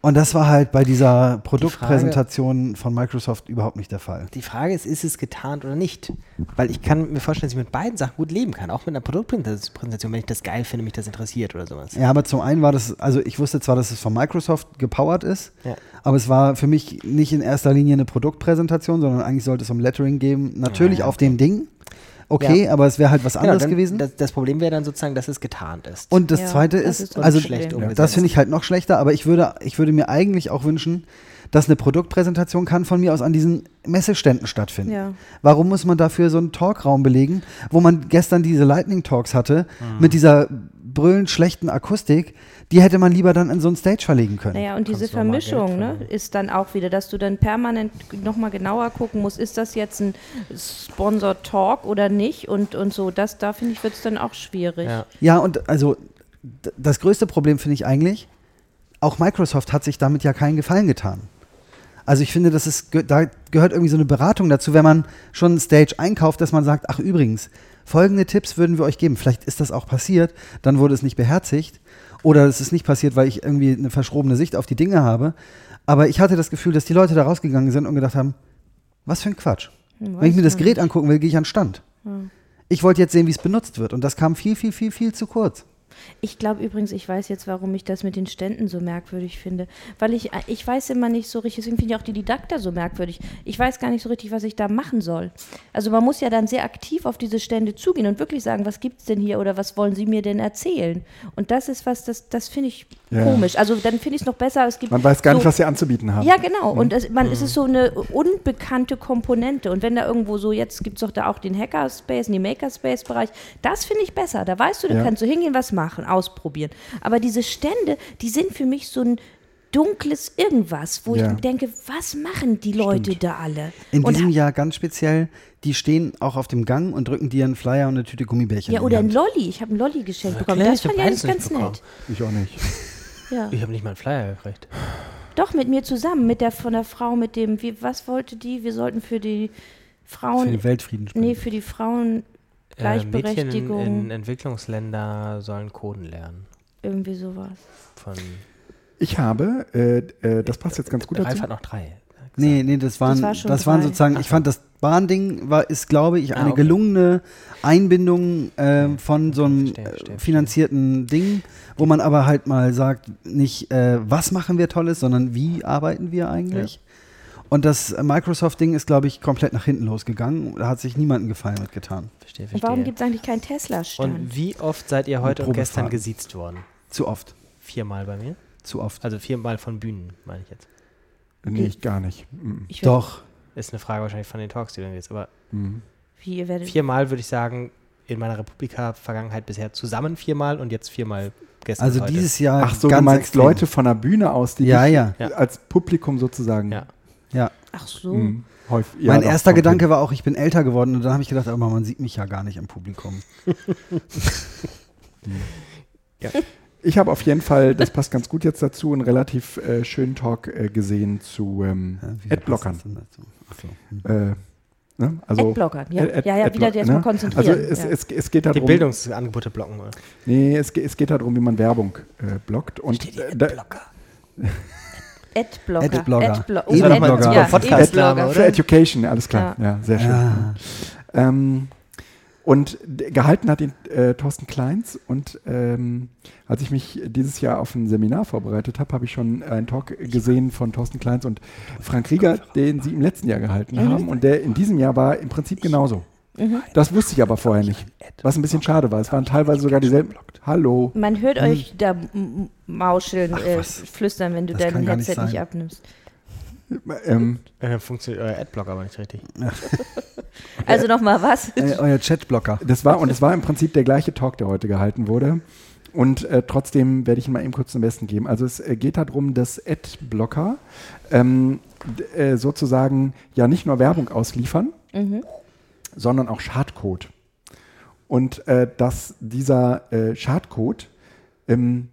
Und das war halt bei dieser Produktpräsentation von Microsoft überhaupt nicht der Fall. Die Frage ist, ist es getarnt oder nicht? Weil ich kann mir vorstellen, dass ich mit beiden Sachen gut leben kann. Auch mit einer Produktpräsentation, wenn ich das geil finde, mich das interessiert oder sowas. Ja, aber zum einen war das, also ich wusste zwar, dass es von Microsoft gepowert ist, Ja. aber es war für mich nicht in erster Linie eine Produktpräsentation, sondern eigentlich sollte es um Lettering geben. Natürlich Ja, ja, auf dem Ding. Okay, Ja. aber es wäre halt was anderes dann, gewesen. Das, das Problem wäre dann sozusagen, dass es getarnt ist. Und das Ja, zweite das ist, ist so also schlecht das finde ich halt noch schlechter, aber ich würde, ich würde mir eigentlich auch wünschen, dass eine Produktpräsentation kann von mir aus an diesen Messeständen stattfinden. Ja. Warum muss man dafür so einen Talkraum belegen, wo man gestern diese Lightning Talks hatte, Mhm. mit dieser brüllend schlechten Akustik, die hätte man lieber dann in so einen Stage verlegen können. Naja, und diese Vermischung ne, ist dann auch wieder, dass du dann permanent nochmal genauer gucken musst, ist das jetzt ein Sponsor Talk oder nicht und, und so. Das, da finde ich, wird es dann auch schwierig. ja. Ja, und also das größte Problem finde ich eigentlich, auch Microsoft hat sich damit ja keinen Gefallen getan. Also ich finde, das ist, ge- da gehört irgendwie so eine Beratung dazu, wenn man schon ein Stage einkauft, dass man sagt, ach übrigens, folgende Tipps würden wir euch geben. Vielleicht ist das auch passiert, dann wurde es nicht beherzigt oder es ist nicht passiert, weil ich irgendwie eine verschrobene Sicht auf die Dinge habe. Aber ich hatte das Gefühl, dass die Leute da rausgegangen sind und gedacht haben, was für ein Quatsch. Hm, Wenn ich mir weiß das Gerät angucken will, gehe ich an den Stand. Ich wollte jetzt sehen, wie es benutzt wird. Und das kam viel, viel, viel, viel zu kurz. Ich glaube übrigens, ich weiß jetzt, warum ich das mit den Ständen so merkwürdig finde. Weil ich, ich weiß immer nicht so richtig, deswegen finde ich auch die Didakter so merkwürdig. Ich weiß gar nicht so richtig, was ich da machen soll. Also man muss ja dann sehr aktiv auf diese Stände zugehen und wirklich sagen, was gibt es denn hier oder was wollen Sie mir denn erzählen? Und das ist was, das, das finde ich Ja. komisch. Also dann finde ich es noch besser, es gibt Man weiß gar so, nicht, was sie anzubieten haben. Ja, genau. Und es, man, es ist so eine unbekannte Komponente. Und wenn da irgendwo so, jetzt gibt es doch da auch den Hackerspace, den Makerspace-Bereich, das finde ich besser. Da weißt du, da Ja. kannst du hingehen, was machen, ausprobieren. Aber diese Stände, die sind für mich so ein dunkles Irgendwas, wo Ja. ich denke, was machen die Leute da alle? In und, diesem Jahr ganz speziell, die stehen auch auf dem Gang und drücken dir einen Flyer und eine Tüte Gummibärchen. ja, oder ein. Lolli. Ich habe ein Lolli geschenkt bekommen. klar, Das fand ich eigentlich nicht ganz bekommen. nett. Ich auch nicht. Ja. Ich habe nicht mal einen Flyer gekriegt. Doch, mit mir zusammen, mit der von der Frau, mit dem, wie, was wollte die? Wir sollten für die Frauen. Für den Weltfrieden spenden. Nee, für die Frauen Äh, Mädchen in, Gleichberechtigung. in Entwicklungsländer sollen Coden lernen. Irgendwie sowas. Von Ich habe, äh, äh, das passt jetzt ganz gut Ralf dazu. hat noch drei. Nee, nee, das waren, war das, schon waren sozusagen, ich fand das Bahnding war, ist, glaube ich, Ah, eine okay. gelungene Einbindung ähm, von so einem Verstehe, verstehe, äh, finanzierten Ding, wo man aber halt mal sagt, nicht, äh, was machen wir Tolles, sondern wie arbeiten wir eigentlich? Und das Microsoft-Ding ist, glaube ich, komplett nach hinten losgegangen. Da hat sich niemandem Gefallen mitgetan. Verstehe, Und verstehe. warum gibt es eigentlich keinen Tesla-Stand? Und wie oft seid ihr heute und gestern gesiezt worden? Zu oft. Viermal bei mir. Zu oft. Also viermal von Bühnen, meine ich jetzt. Nee, ich gar nicht. Mhm. Ich Doch. Ist eine Frage wahrscheinlich von den Talks, die du gehst. Aber Mhm. Wie, ihr werdet viermal würde ich sagen, in meiner Republika-Vergangenheit bisher zusammen viermal und jetzt viermal gestern. Also und heute. dieses Jahr. Ach so, ganz du meinst extrem. Leute von der Bühne aus, die ja. Ja. als Publikum sozusagen. Ja. Ja. Ach so. Mhm. Häufig, ja, mein doch, erster Gedanke hin. war auch, ich bin älter geworden und dann habe ich gedacht, aber man sieht mich ja gar nicht im Publikum. Ich habe auf jeden Fall, das passt ganz gut jetzt dazu, einen relativ äh, schönen Talk äh, gesehen zu ähm, Ja, Adblockern. so. Hm. Äh, ne? also, Adblockern, ja. Ad- Ad- ja, ja, wieder jetzt mal ne? konzentrieren. Also es, ja. es, es geht die darum, Bildungsangebote blocken. Oder? nee, es, es geht darum, wie man Werbung äh, blockt. Und Steht die äh, da, Adblocker. Adblocker. Adblogger. Adblo Das war doch mal Ad- ein ja, super Podcast-Name, Adblogger. für Education, alles klar. Ja, sehr schön. Ja. Ähm, und gehalten hat ihn äh, Thorsten Kleins. Und ähm, als ich mich dieses Jahr auf ein Seminar vorbereitet habe, habe ich schon einen Talk gesehen von Thorsten Kleins und Frank Rieger, den sie im letzten Jahr gehalten haben. Und der in diesem Jahr war im Prinzip genauso. Das wusste ich aber vorher nicht. Was ein bisschen schade war. Es waren teilweise sogar dieselben. Hallo. Man hört euch da mauscheln, Ach, äh, flüstern, wenn du Das dein nicht Headset nicht, sein. abnimmst. Ähm, Äh, funktioniert euer Adblocker aber nicht richtig. Also nochmal was? Äh, euer Chatblocker. das war, und es war im Prinzip der gleiche Talk, der heute gehalten wurde. Und äh, trotzdem werde ich ihn mal eben kurz zum Besten geben. Also es äh, geht darum, dass Adblocker ähm, äh, sozusagen ja nicht nur Werbung ausliefern, Mhm. Sondern auch Schadcode. Und äh, dass dieser äh, Schadcode, ähm,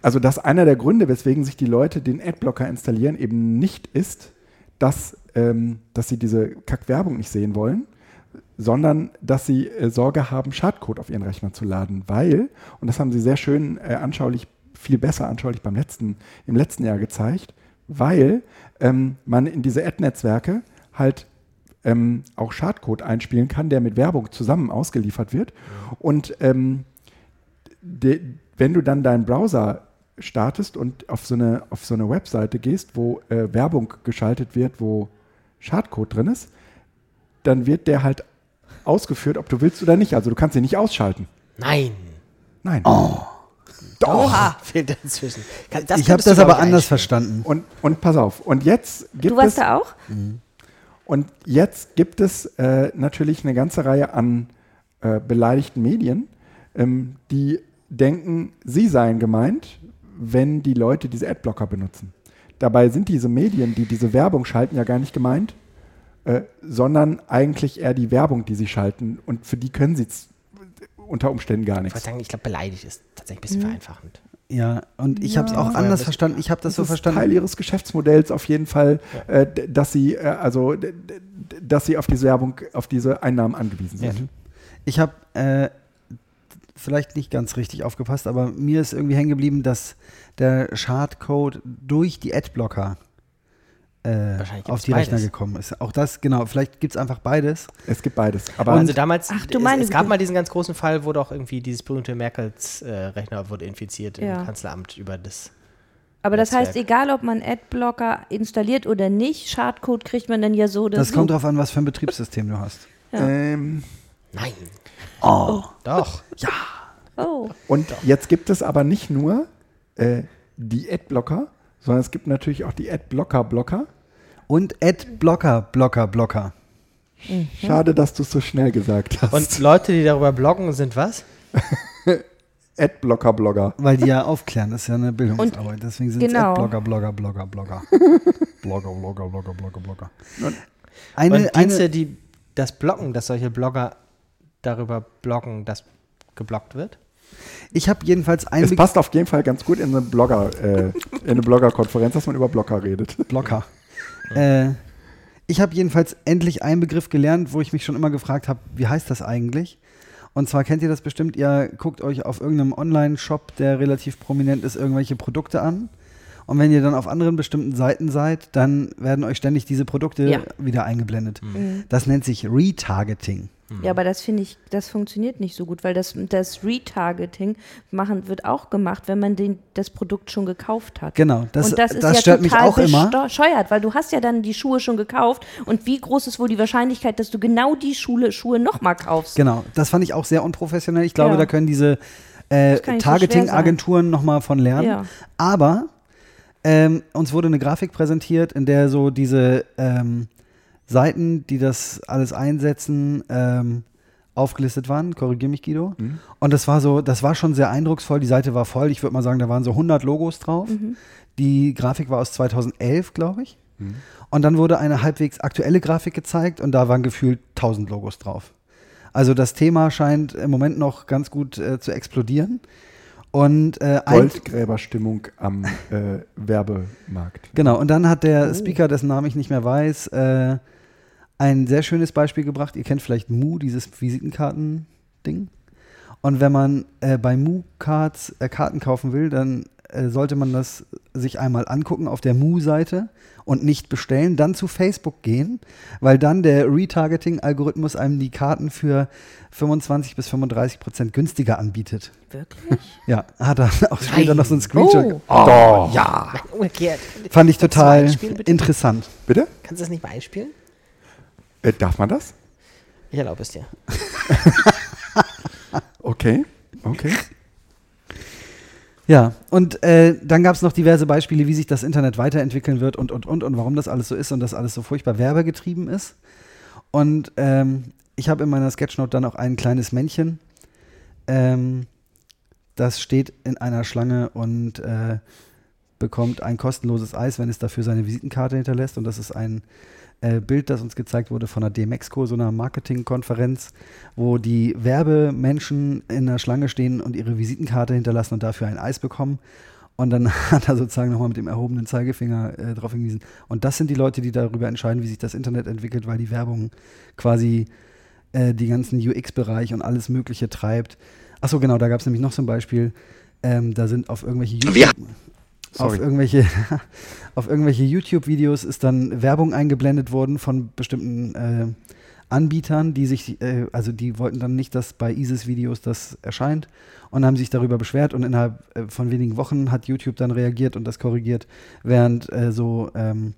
also dass einer der Gründe, weswegen sich die Leute den Adblocker installieren, eben nicht ist, dass, ähm, dass sie diese Kackwerbung nicht sehen wollen, sondern dass sie äh, Sorge haben, Schadcode auf ihren Rechner zu laden, weil, und das haben sie sehr schön äh, anschaulich, viel besser anschaulich beim letzten, im letzten Jahr gezeigt, weil ähm, man in diese Ad-Netzwerke halt ähm, auch Schadcode einspielen kann, der mit Werbung zusammen ausgeliefert wird. Und ähm, de, wenn du dann deinen Browser startest und auf so eine, auf so eine Webseite gehst, wo äh, Werbung geschaltet wird, wo Schadcode drin ist, dann wird der halt ausgeführt, ob du willst oder nicht. Also du kannst ihn nicht ausschalten. Nein. Nein. Oha. Fehlt dazwischen. Das ich habe das aber anders verstanden. Und, und pass auf. Und jetzt gibt Du warst es da auch? Und jetzt gibt es äh, natürlich eine ganze Reihe an äh, beleidigten Medien, ähm, die denken, sie seien gemeint, wenn die Leute diese Adblocker benutzen. Dabei sind diese Medien, die diese Werbung schalten, ja gar nicht gemeint, äh, sondern eigentlich eher die Werbung, die sie schalten. Und für die können sie unter Umständen gar Ich nichts. wollte sagen, ich glaube, beleidigt ist tatsächlich ein bisschen vereinfachend. Ja, und ich habe es auch anders verstanden. Ich habe das, so ist verstanden. Teil ihres Geschäftsmodells auf jeden Fall, äh, d- dass sie äh, also dass sie auf diese Werbung, auf diese Einnahmen angewiesen sind. Ja. Ich habe äh, vielleicht nicht ganz richtig aufgepasst, aber mir ist irgendwie hängen geblieben, dass der Schadcode durch die Adblocker äh, auf die Rechner beides. gekommen ist. Auch das, genau, vielleicht gibt es einfach beides. Es gibt beides. Aber also damals, Ach, du es, meine es gab Güte. mal diesen ganz großen Fall, wo doch irgendwie dieses berühmte Merkels äh, Rechner wurde infiziert Ja. im Kanzleramt über das. Aber das heißt, egal ob man Adblocker installiert oder nicht, Schadcode kriegt man dann ja so oder Das so. kommt darauf an, was für ein Betriebssystem du hast. ähm, Nein. Oh. Doch. Oh. und jetzt gibt es aber nicht nur äh, die Adblocker, sondern es gibt natürlich auch die Adblocker-Blocker. Und Adblocker, Blocker, Blocker. Schade, dass du es so schnell gesagt hast. Und Leute, die darüber bloggen, sind was? Adblocker-Blogger. Weil die ja aufklären, das ist ja eine Bildungsarbeit. Deswegen sind es genau. Adblocker, Blogger, Blogger, Blogger. Blogger, Blogger, Blogger, Blogger, Blogger. Und Eine, Dienste, eine, die das blocken, dass solche Blogger darüber bloggen, dass geblockt wird? Ich habe jedenfalls einen Es passt auf jeden Fall ganz gut in eine Blogger, äh, in eine Blogger-Konferenz, dass man über Blocker redet. Blocker. Äh, ich habe jedenfalls endlich einen Begriff gelernt, wo ich mich schon immer gefragt habe, wie heißt das eigentlich? Und zwar kennt ihr das bestimmt, ihr guckt euch auf irgendeinem Online-Shop, der relativ prominent ist, irgendwelche Produkte an. Und wenn ihr dann auf anderen bestimmten Seiten seid, dann werden euch ständig diese Produkte Ja. wieder eingeblendet. Mhm. Das nennt sich Retargeting. Ja, aber das finde ich, das funktioniert nicht so gut, weil das, das Retargeting machen wird auch gemacht, wenn man den, das Produkt schon gekauft hat. Genau, das, und das das, ist ja stört mich total auch immer. bescheuert, weil du hast ja dann die Schuhe schon gekauft und wie groß ist wohl die Wahrscheinlichkeit, dass du genau die Schule, Schuhe nochmal kaufst? Genau, das fand ich auch sehr unprofessionell. Ich glaube, Ja. da können diese äh, Das nicht so Targeting-Agenturen nochmal von lernen. Ja. Aber ähm, uns wurde eine Grafik präsentiert, in der so diese ähm, Seiten, die das alles einsetzen, ähm, aufgelistet waren. Korrigier mich, Guido. Und das war so, das war schon sehr eindrucksvoll. Die Seite war voll. Ich würde mal sagen, da waren so 100 Logos drauf. Die Grafik war aus 2011, glaube ich. Und dann wurde eine halbwegs aktuelle Grafik gezeigt und da waren gefühlt 1000 Logos drauf. Also das Thema scheint im Moment noch ganz gut äh, zu explodieren. Und äh, ein, Goldgräberstimmung am äh, Werbemarkt. Genau, und dann hat Oh. der Speaker, dessen Namen ich nicht mehr weiß, äh, ein sehr schönes Beispiel gebracht. Ihr kennt vielleicht Mu, dieses Visitenkarten-Ding. Und wenn man äh, bei Mu-Cards äh, Karten kaufen will, dann äh, sollte man das sich einmal angucken auf der Mu-Seite und nicht bestellen, dann zu Facebook gehen, weil dann der Retargeting-Algorithmus einem die Karten für 25 bis 35 Prozent günstiger anbietet. Wirklich? Ja, hat er auch später noch so ein Screenshot. Oh. Doch. Ja, Umgekehrt. fand ich Kannst du mal total interessant. Bitte? Kannst du das nicht mal einspielen? Äh, darf man das? Ich erlaube es dir. Okay. Okay. Ja, und äh, dann gab es noch diverse Beispiele, wie sich das Internet weiterentwickeln wird und, und, und, und warum das alles so ist und dass alles so furchtbar werbegetrieben ist. Und ähm, ich habe in meiner Sketchnote dann auch ein kleines Männchen, ähm, das steht in einer Schlange und äh, bekommt ein kostenloses Eis, wenn es dafür seine Visitenkarte hinterlässt. Und das ist ein äh, Bild, das uns gezeigt wurde von der DMEXCO, so einer Marketingkonferenz, wo die Werbemenschen in der Schlange stehen und ihre Visitenkarte hinterlassen und dafür ein Eis bekommen. Und dann hat er sozusagen nochmal mit dem erhobenen Zeigefinger äh, darauf hingewiesen. Und das sind die Leute, die darüber entscheiden, wie sich das Internet entwickelt, weil die Werbung quasi äh, die ganzen UX-Bereich und alles Mögliche treibt. Achso, genau, da gab es nämlich noch so ein Beispiel. Ähm, da sind auf irgendwelche Wir- Auf irgendwelche, auf irgendwelche YouTube-Videos ist dann Werbung eingeblendet worden von bestimmten äh, Anbietern, die sich, äh, also die wollten dann nicht, dass bei ISIS-Videos das erscheint und haben sich darüber beschwert und innerhalb äh, von wenigen Wochen hat YouTube dann reagiert und das korrigiert, während äh, so ähm,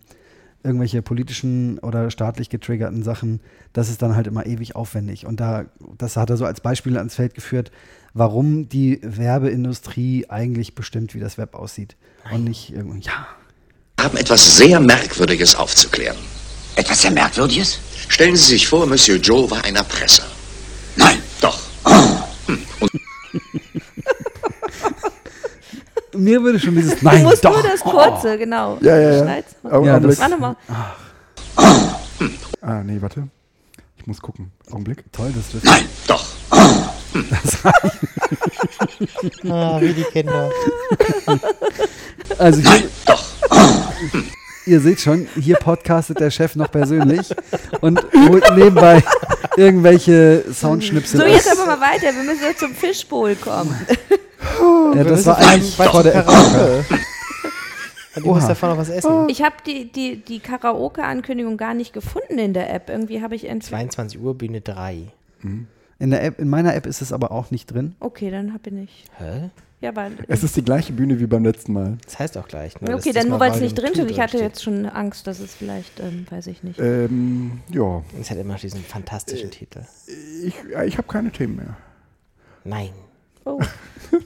irgendwelche politischen oder staatlich getriggerten Sachen, das ist dann halt immer ewig aufwendig. Und da, das hat er so als Beispiel ans Feld geführt, warum die Werbeindustrie eigentlich bestimmt, wie das Web aussieht. Und nicht irgendwie, ja. haben etwas sehr Merkwürdiges aufzuklären. Etwas sehr Merkwürdiges? Stellen Sie sich vor, Monsieur Joe war ein Erpresser. Nein. Doch. Mir würde schon dieses Du Nein, musst doch. nur das kurze, genau. Ja, ja, ja. Ja, das- Warte mal. Ah, nee, warte. Ich muss gucken. Augenblick. Toll, dass du Nein. Doch. Ah, wie die Kinder. Also hier, Doch. ihr seht schon, hier podcastet der Chef noch persönlich und holt nebenbei irgendwelche Soundschnipsel So, aus. jetzt aber mal weiter. Wir müssen jetzt zum Fishbowl kommen. Ja, das war eigentlich vor der Karaoke. Du musst davon noch was essen. Ich habe die, die, die Karaoke-Ankündigung gar nicht gefunden in der App. Irgendwie habe ich entweder. 22 Uhr, Bühne 3. in der App, in meiner App ist es aber auch nicht drin. Okay, dann habe ich nicht. Hä? Ja, weil. Es ist die gleiche Bühne wie beim letzten Mal. Das heißt auch gleich. Nur, Okay, dann nur weil es nicht drin steht. 2 Ich hatte jetzt schon Angst, dass es vielleicht, ähm, weiß ich nicht. Ähm, ja, Es hat immer diesen fantastischen Titel. ich, ja, ich habe keine Themen mehr. Nein. Oh.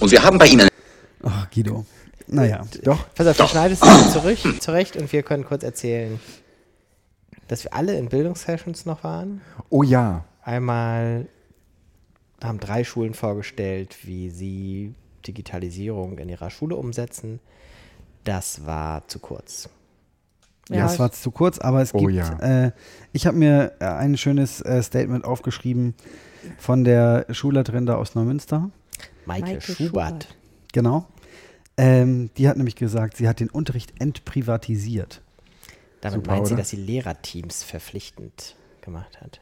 Und wir haben bei Ihnen Ach, Guido. Naja. Doch. Pass auf, du schneidest es zurück, zurecht und wir können kurz erzählen, dass wir alle in Bildungssessions noch waren. Oh ja. Einmal haben drei Schulen vorgestellt, wie sie Digitalisierung in ihrer Schule umsetzen. Das war zu kurz. Ja, es war zu kurz, aber es Oh gibt, ja. äh, ich habe mir äh, ein schönes äh, Statement aufgeschrieben von der Schulleiterin da aus Neumünster. Maike, Maike Schubert. Schubert. Genau. Ähm, die hat nämlich gesagt, sie hat den Unterricht entprivatisiert. Damit Super, meint sie, oder? dass sie Lehrerteams verpflichtend gemacht hat.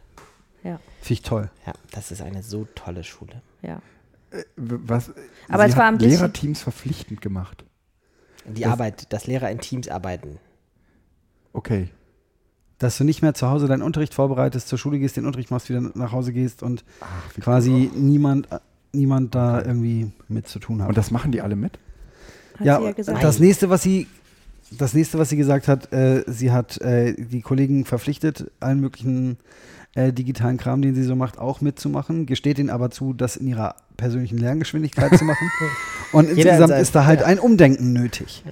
Ja, Finde ich toll. Ja, das ist eine so tolle Schule. ja. W- Was, Aber sie es war hat ein bisschen- Lehrerteams verpflichtend gemacht. Die Das- Arbeit, dass Lehrer in Teams arbeiten. Okay. Dass du nicht mehr zu Hause deinen Unterricht vorbereitest, zur Schule gehst, den Unterricht machst, wieder nach Hause gehst und Ach, quasi niemand, äh, niemand da irgendwie mit zu tun hat. Und das machen die alle mit? Hat ja, sie ja gesagt. das nächste, was sie, das nächste, was sie gesagt hat, äh, sie hat äh, die Kollegen verpflichtet, allen möglichen äh, digitalen Kram, den sie so macht, auch mitzumachen, gesteht ihnen aber zu, das in ihrer persönlichen Lerngeschwindigkeit zu machen. Und insgesamt ist da halt ja. ein Umdenken nötig.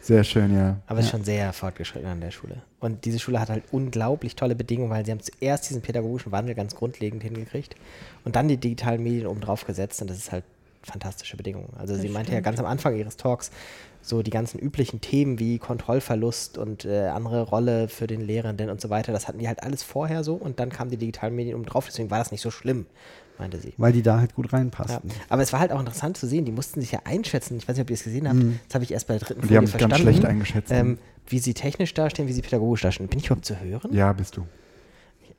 Sehr schön, ja. Aber es ist schon sehr fortgeschritten an der Schule. Und diese Schule hat halt unglaublich tolle Bedingungen, weil sie haben zuerst diesen pädagogischen Wandel ganz grundlegend hingekriegt und dann die digitalen Medien oben drauf gesetzt und das ist halt fantastische Bedingungen. Also sie meinte ja ganz am Anfang ihres Talks, so die ganzen üblichen Themen wie Kontrollverlust und äh, andere Rolle für den Lehrenden und so weiter, das hatten die halt alles vorher so und dann kamen die digitalen Medien oben drauf, deswegen war das nicht so schlimm, meinte sie. Weil die da halt gut Ja. reinpassen. Aber es war halt auch interessant zu sehen, die mussten sich ja einschätzen. Ich weiß nicht, ob ihr es gesehen habt. Das habe ich erst bei der dritten Und die Folie haben ganz verstanden. schlecht eingeschätzt. Ähm, wie sie technisch dastehen, wie sie pädagogisch dastehen. Bin ich überhaupt zu hören? Ja, bist du.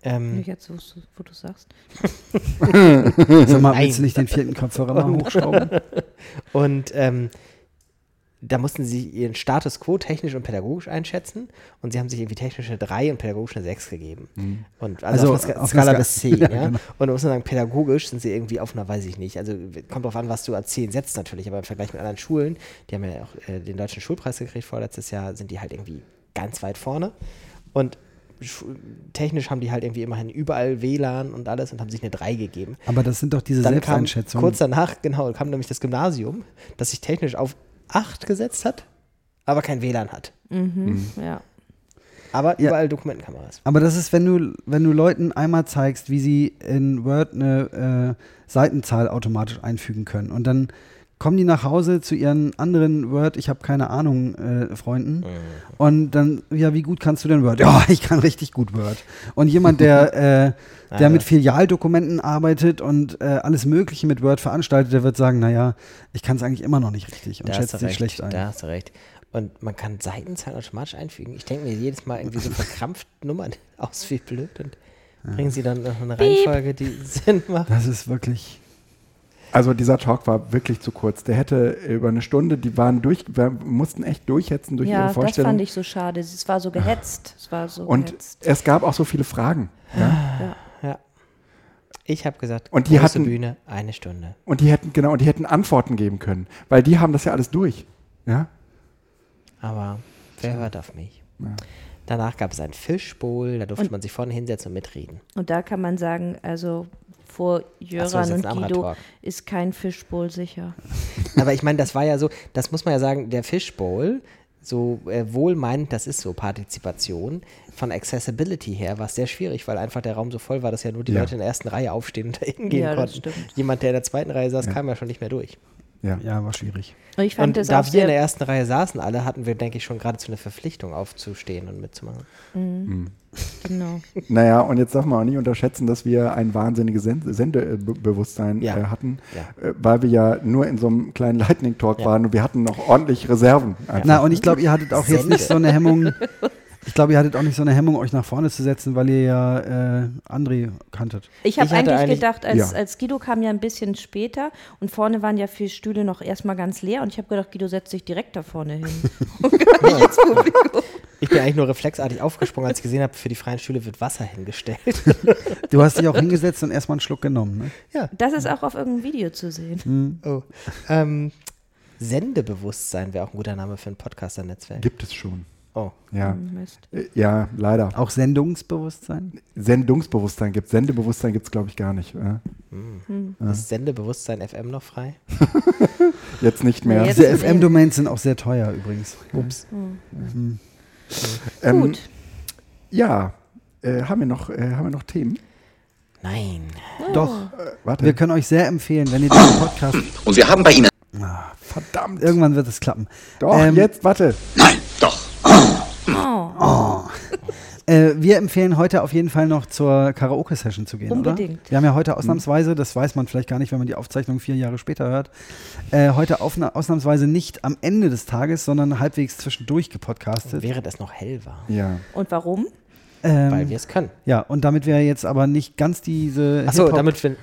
Ähm, Nicht jetzt, wo du- wo du sagst. Sag mal, willst du nicht den vierten Kopfhörer mal hochschrauben? und ähm, da mussten sie ihren Status quo technisch und pädagogisch einschätzen und sie haben sich irgendwie technisch eine 3 und pädagogisch eine 6 gegeben. Und also, Also auf einer auf Skala bis Ska- 10, ja. Ja, genau. Und da muss man sagen, pädagogisch sind sie irgendwie auf einer, weiß ich nicht, also kommt drauf an, was du als 10 setzt natürlich, aber im Vergleich mit anderen Schulen, die haben ja auch äh, den deutschen Schulpreis gekriegt vorletztes Jahr, sind die halt irgendwie ganz weit vorne. Und technisch haben die halt irgendwie immerhin überall WLAN und alles und haben sich eine 3 gegeben. Aber das sind doch diese Dann kam Selbsteinschätzungen. kurz danach, genau, kam nämlich das Gymnasium, das sich technisch auf 8 gesetzt hat, aber kein WLAN hat. Mhm. Ja. Aber Ja. überall Dokumentenkameras. Aber das ist, wenn du, wenn du Leuten einmal zeigst, wie sie in Word eine äh, Seitenzahl automatisch einfügen können. Und dann kommen die nach Hause zu ihren anderen Word, ich habe keine Ahnung, äh, Freunden. Und dann, ja, wie gut kannst du denn Word? Ja, ich kann richtig gut Word. Und jemand, der, äh, der Ja, mit. Filialdokumenten arbeitet und äh, alles Mögliche mit Word veranstaltet, der wird sagen, naja, ich kann es eigentlich immer noch nicht richtig und Da schätzt sich schlecht ein. Da hast du recht. Und man kann Seitenzahlen automatisch einfügen. Ich denke mir jedes Mal irgendwie so verkrampft Nummern aus, wie blöd. Und bringen sie dann noch eine Reihenfolge, die Sinn macht. Das ist wirklich. Also dieser Talk war wirklich zu kurz. Der hätte über eine Stunde, die waren durch, wir mussten echt durchhetzen durch Ja, ihre das Vorstellung. fand ich so schade. Es war so gehetzt. Es war so und gehetzt. es gab auch so viele Fragen. Ja? Ja. Ich habe gesagt, Und die große hatten- Bühne, eine Stunde. Und die hätten, genau, und die hätten Antworten geben können. Weil die haben das ja alles durch. Ja? Aber wer hört auf mich? Ja. Danach gab es ein Fischbowl, da durfte Und- man sich vorne hinsetzen und mitreden. Und da kann man sagen, also vor so, Jöran ist jetzt und Guido ist kein Fischbowl sicher. Aber ich meine, das war ja so, das muss man ja sagen, der Fishbowl, so äh, wohlmeinend, das ist so Partizipation, von Accessibility her war es sehr schwierig, weil einfach der Raum so voll war, dass ja nur die Ja. Leute in der ersten Reihe aufstehen und da hingehen Ja, konnten. Jemand, der in der zweiten Reihe saß, Ja. kam ja schon nicht mehr durch. Ja. Ja, war schwierig. Und ich fand Und das da auch wir in der ersten Reihe saßen alle, hatten wir, denke ich, schon geradezu eine Verpflichtung aufzustehen und mitzumachen. genau. Naja, und jetzt darf man auch nicht unterschätzen, dass wir ein wahnsinniges Send Sendebewusstsein Ja. äh, hatten, Ja. äh, weil wir ja nur in so einem kleinen Lightning Talk Ja. waren und wir hatten noch ordentlich Reserven. Na, und ich glaube, ihr hattet auch jetzt nicht so eine Hemmung. Ich glaube, ihr hattet auch nicht so eine Hemmung, euch nach vorne zu setzen, weil ihr ja äh, André kanntet. Ich habe eigentlich eigentlich- gedacht, als, Ja. als Guido kam ja ein bisschen später und vorne waren ja vier Stühle noch erstmal ganz leer und ich habe gedacht, Guido setzt sich direkt da vorne hin. Und gar nicht ins Publikum. Ich bin eigentlich nur reflexartig aufgesprungen, als ich gesehen habe, für die freien Stühle wird Wasser hingestellt. Du hast dich auch hingesetzt und erstmal einen Schluck genommen. Ne? ja. Das ist auch auf irgendeinem Video zu sehen. Oh. Ähm, Sendebewusstsein wäre auch ein guter Name für ein Podcaster-Netzwerk. Gibt es schon. Oh. Ja, Mist. Äh, ja leider. Auch Sendungsbewusstsein? Sendungsbewusstsein gibt es. Sendebewusstsein gibt es, glaube ich, gar nicht. Ja. Ist Sendebewusstsein FM noch frei? Jetzt nicht mehr. Nee, jetzt- Diese FM-Domains sind auch sehr teuer übrigens. Ups. Ähm, Gut. Ja, äh, haben, wir noch, äh, haben wir noch Themen? Nein. Doch, Äh, warte. wir können euch sehr empfehlen, wenn ihr diesen Podcast. Und wir haben bei Ihnen. Verdammt. Irgendwann wird es klappen. Doch, Ähm, jetzt, warte. Nein, doch. Äh, wir empfehlen heute auf jeden Fall noch zur Karaoke-Session zu gehen, Unbedingt. oder? Wir haben ja heute ausnahmsweise, das weiß man vielleicht gar nicht, wenn man die Aufzeichnung vier Jahre später hört, äh, heute ausnahmsweise nicht am Ende des Tages, sondern halbwegs zwischendurch gepodcastet. Während es noch hell war. Ja. Und warum? Ähm, weil wir es können. ja, und damit wir jetzt aber nicht ganz diese Achso, damit wir,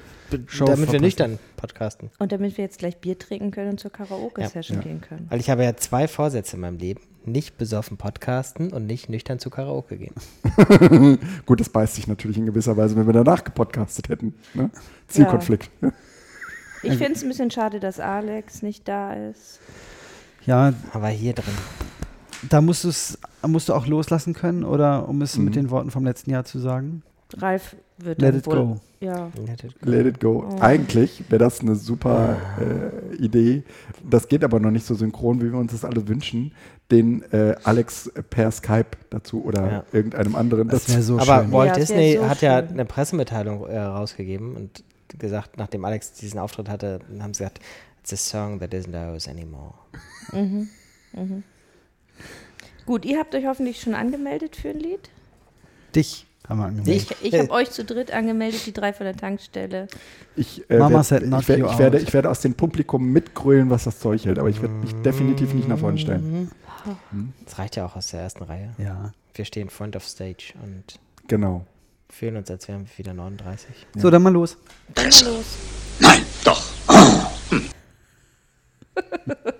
Show damit wir nüchtern podcasten. Und damit wir jetzt gleich Bier trinken können und zur Karaoke-Session Ja. gehen können. Weil ich habe ja zwei Vorsätze in meinem Leben. Nicht besoffen podcasten und nicht nüchtern zu Karaoke gehen. Gut, das beißt sich natürlich in gewisser Weise, wenn wir danach gepodcastet hätten. Ne? Zielkonflikt. Ich finde es ein bisschen schade, dass Alex nicht da ist. Ja, Aber hier drin. da musst, musst du auch loslassen können, oder um es Mhm. mit den Worten vom letzten Jahr zu sagen? Ralf wird Let it wohl, go. Ja. Let it go. Oh. Eigentlich wäre das eine super äh, Idee. Das geht aber noch nicht so synchron, wie wir uns das alle wünschen. Den äh, Alex per Skype dazu oder Ja. irgendeinem anderen Das wäre so Aber schön. Walt Ja, Disney so hat ja schön. eine Pressemitteilung äh, rausgegeben und gesagt, nachdem Alex diesen Auftritt hatte, haben sie gesagt, it's a song that isn't ours anymore. Gut, ihr habt euch hoffentlich schon angemeldet für ein Lied. Dich haben wir angemeldet. Ich, ich habe euch zu dritt angemeldet, die drei von der Tankstelle. Ich, äh, Mama werd, said not ich, werd, ich, werde, ich werde aus dem Publikum mitgrölen, was das Zeug hält, aber ich werde mich mhm. definitiv nicht nach vorne stellen. Mhm. Hm? Das reicht ja auch aus der ersten Reihe. Ja. Wir stehen front of stage und genau. fühlen uns, als wären wir wieder 39. Ja. So, dann mal los. Dann mal los. Nein, doch.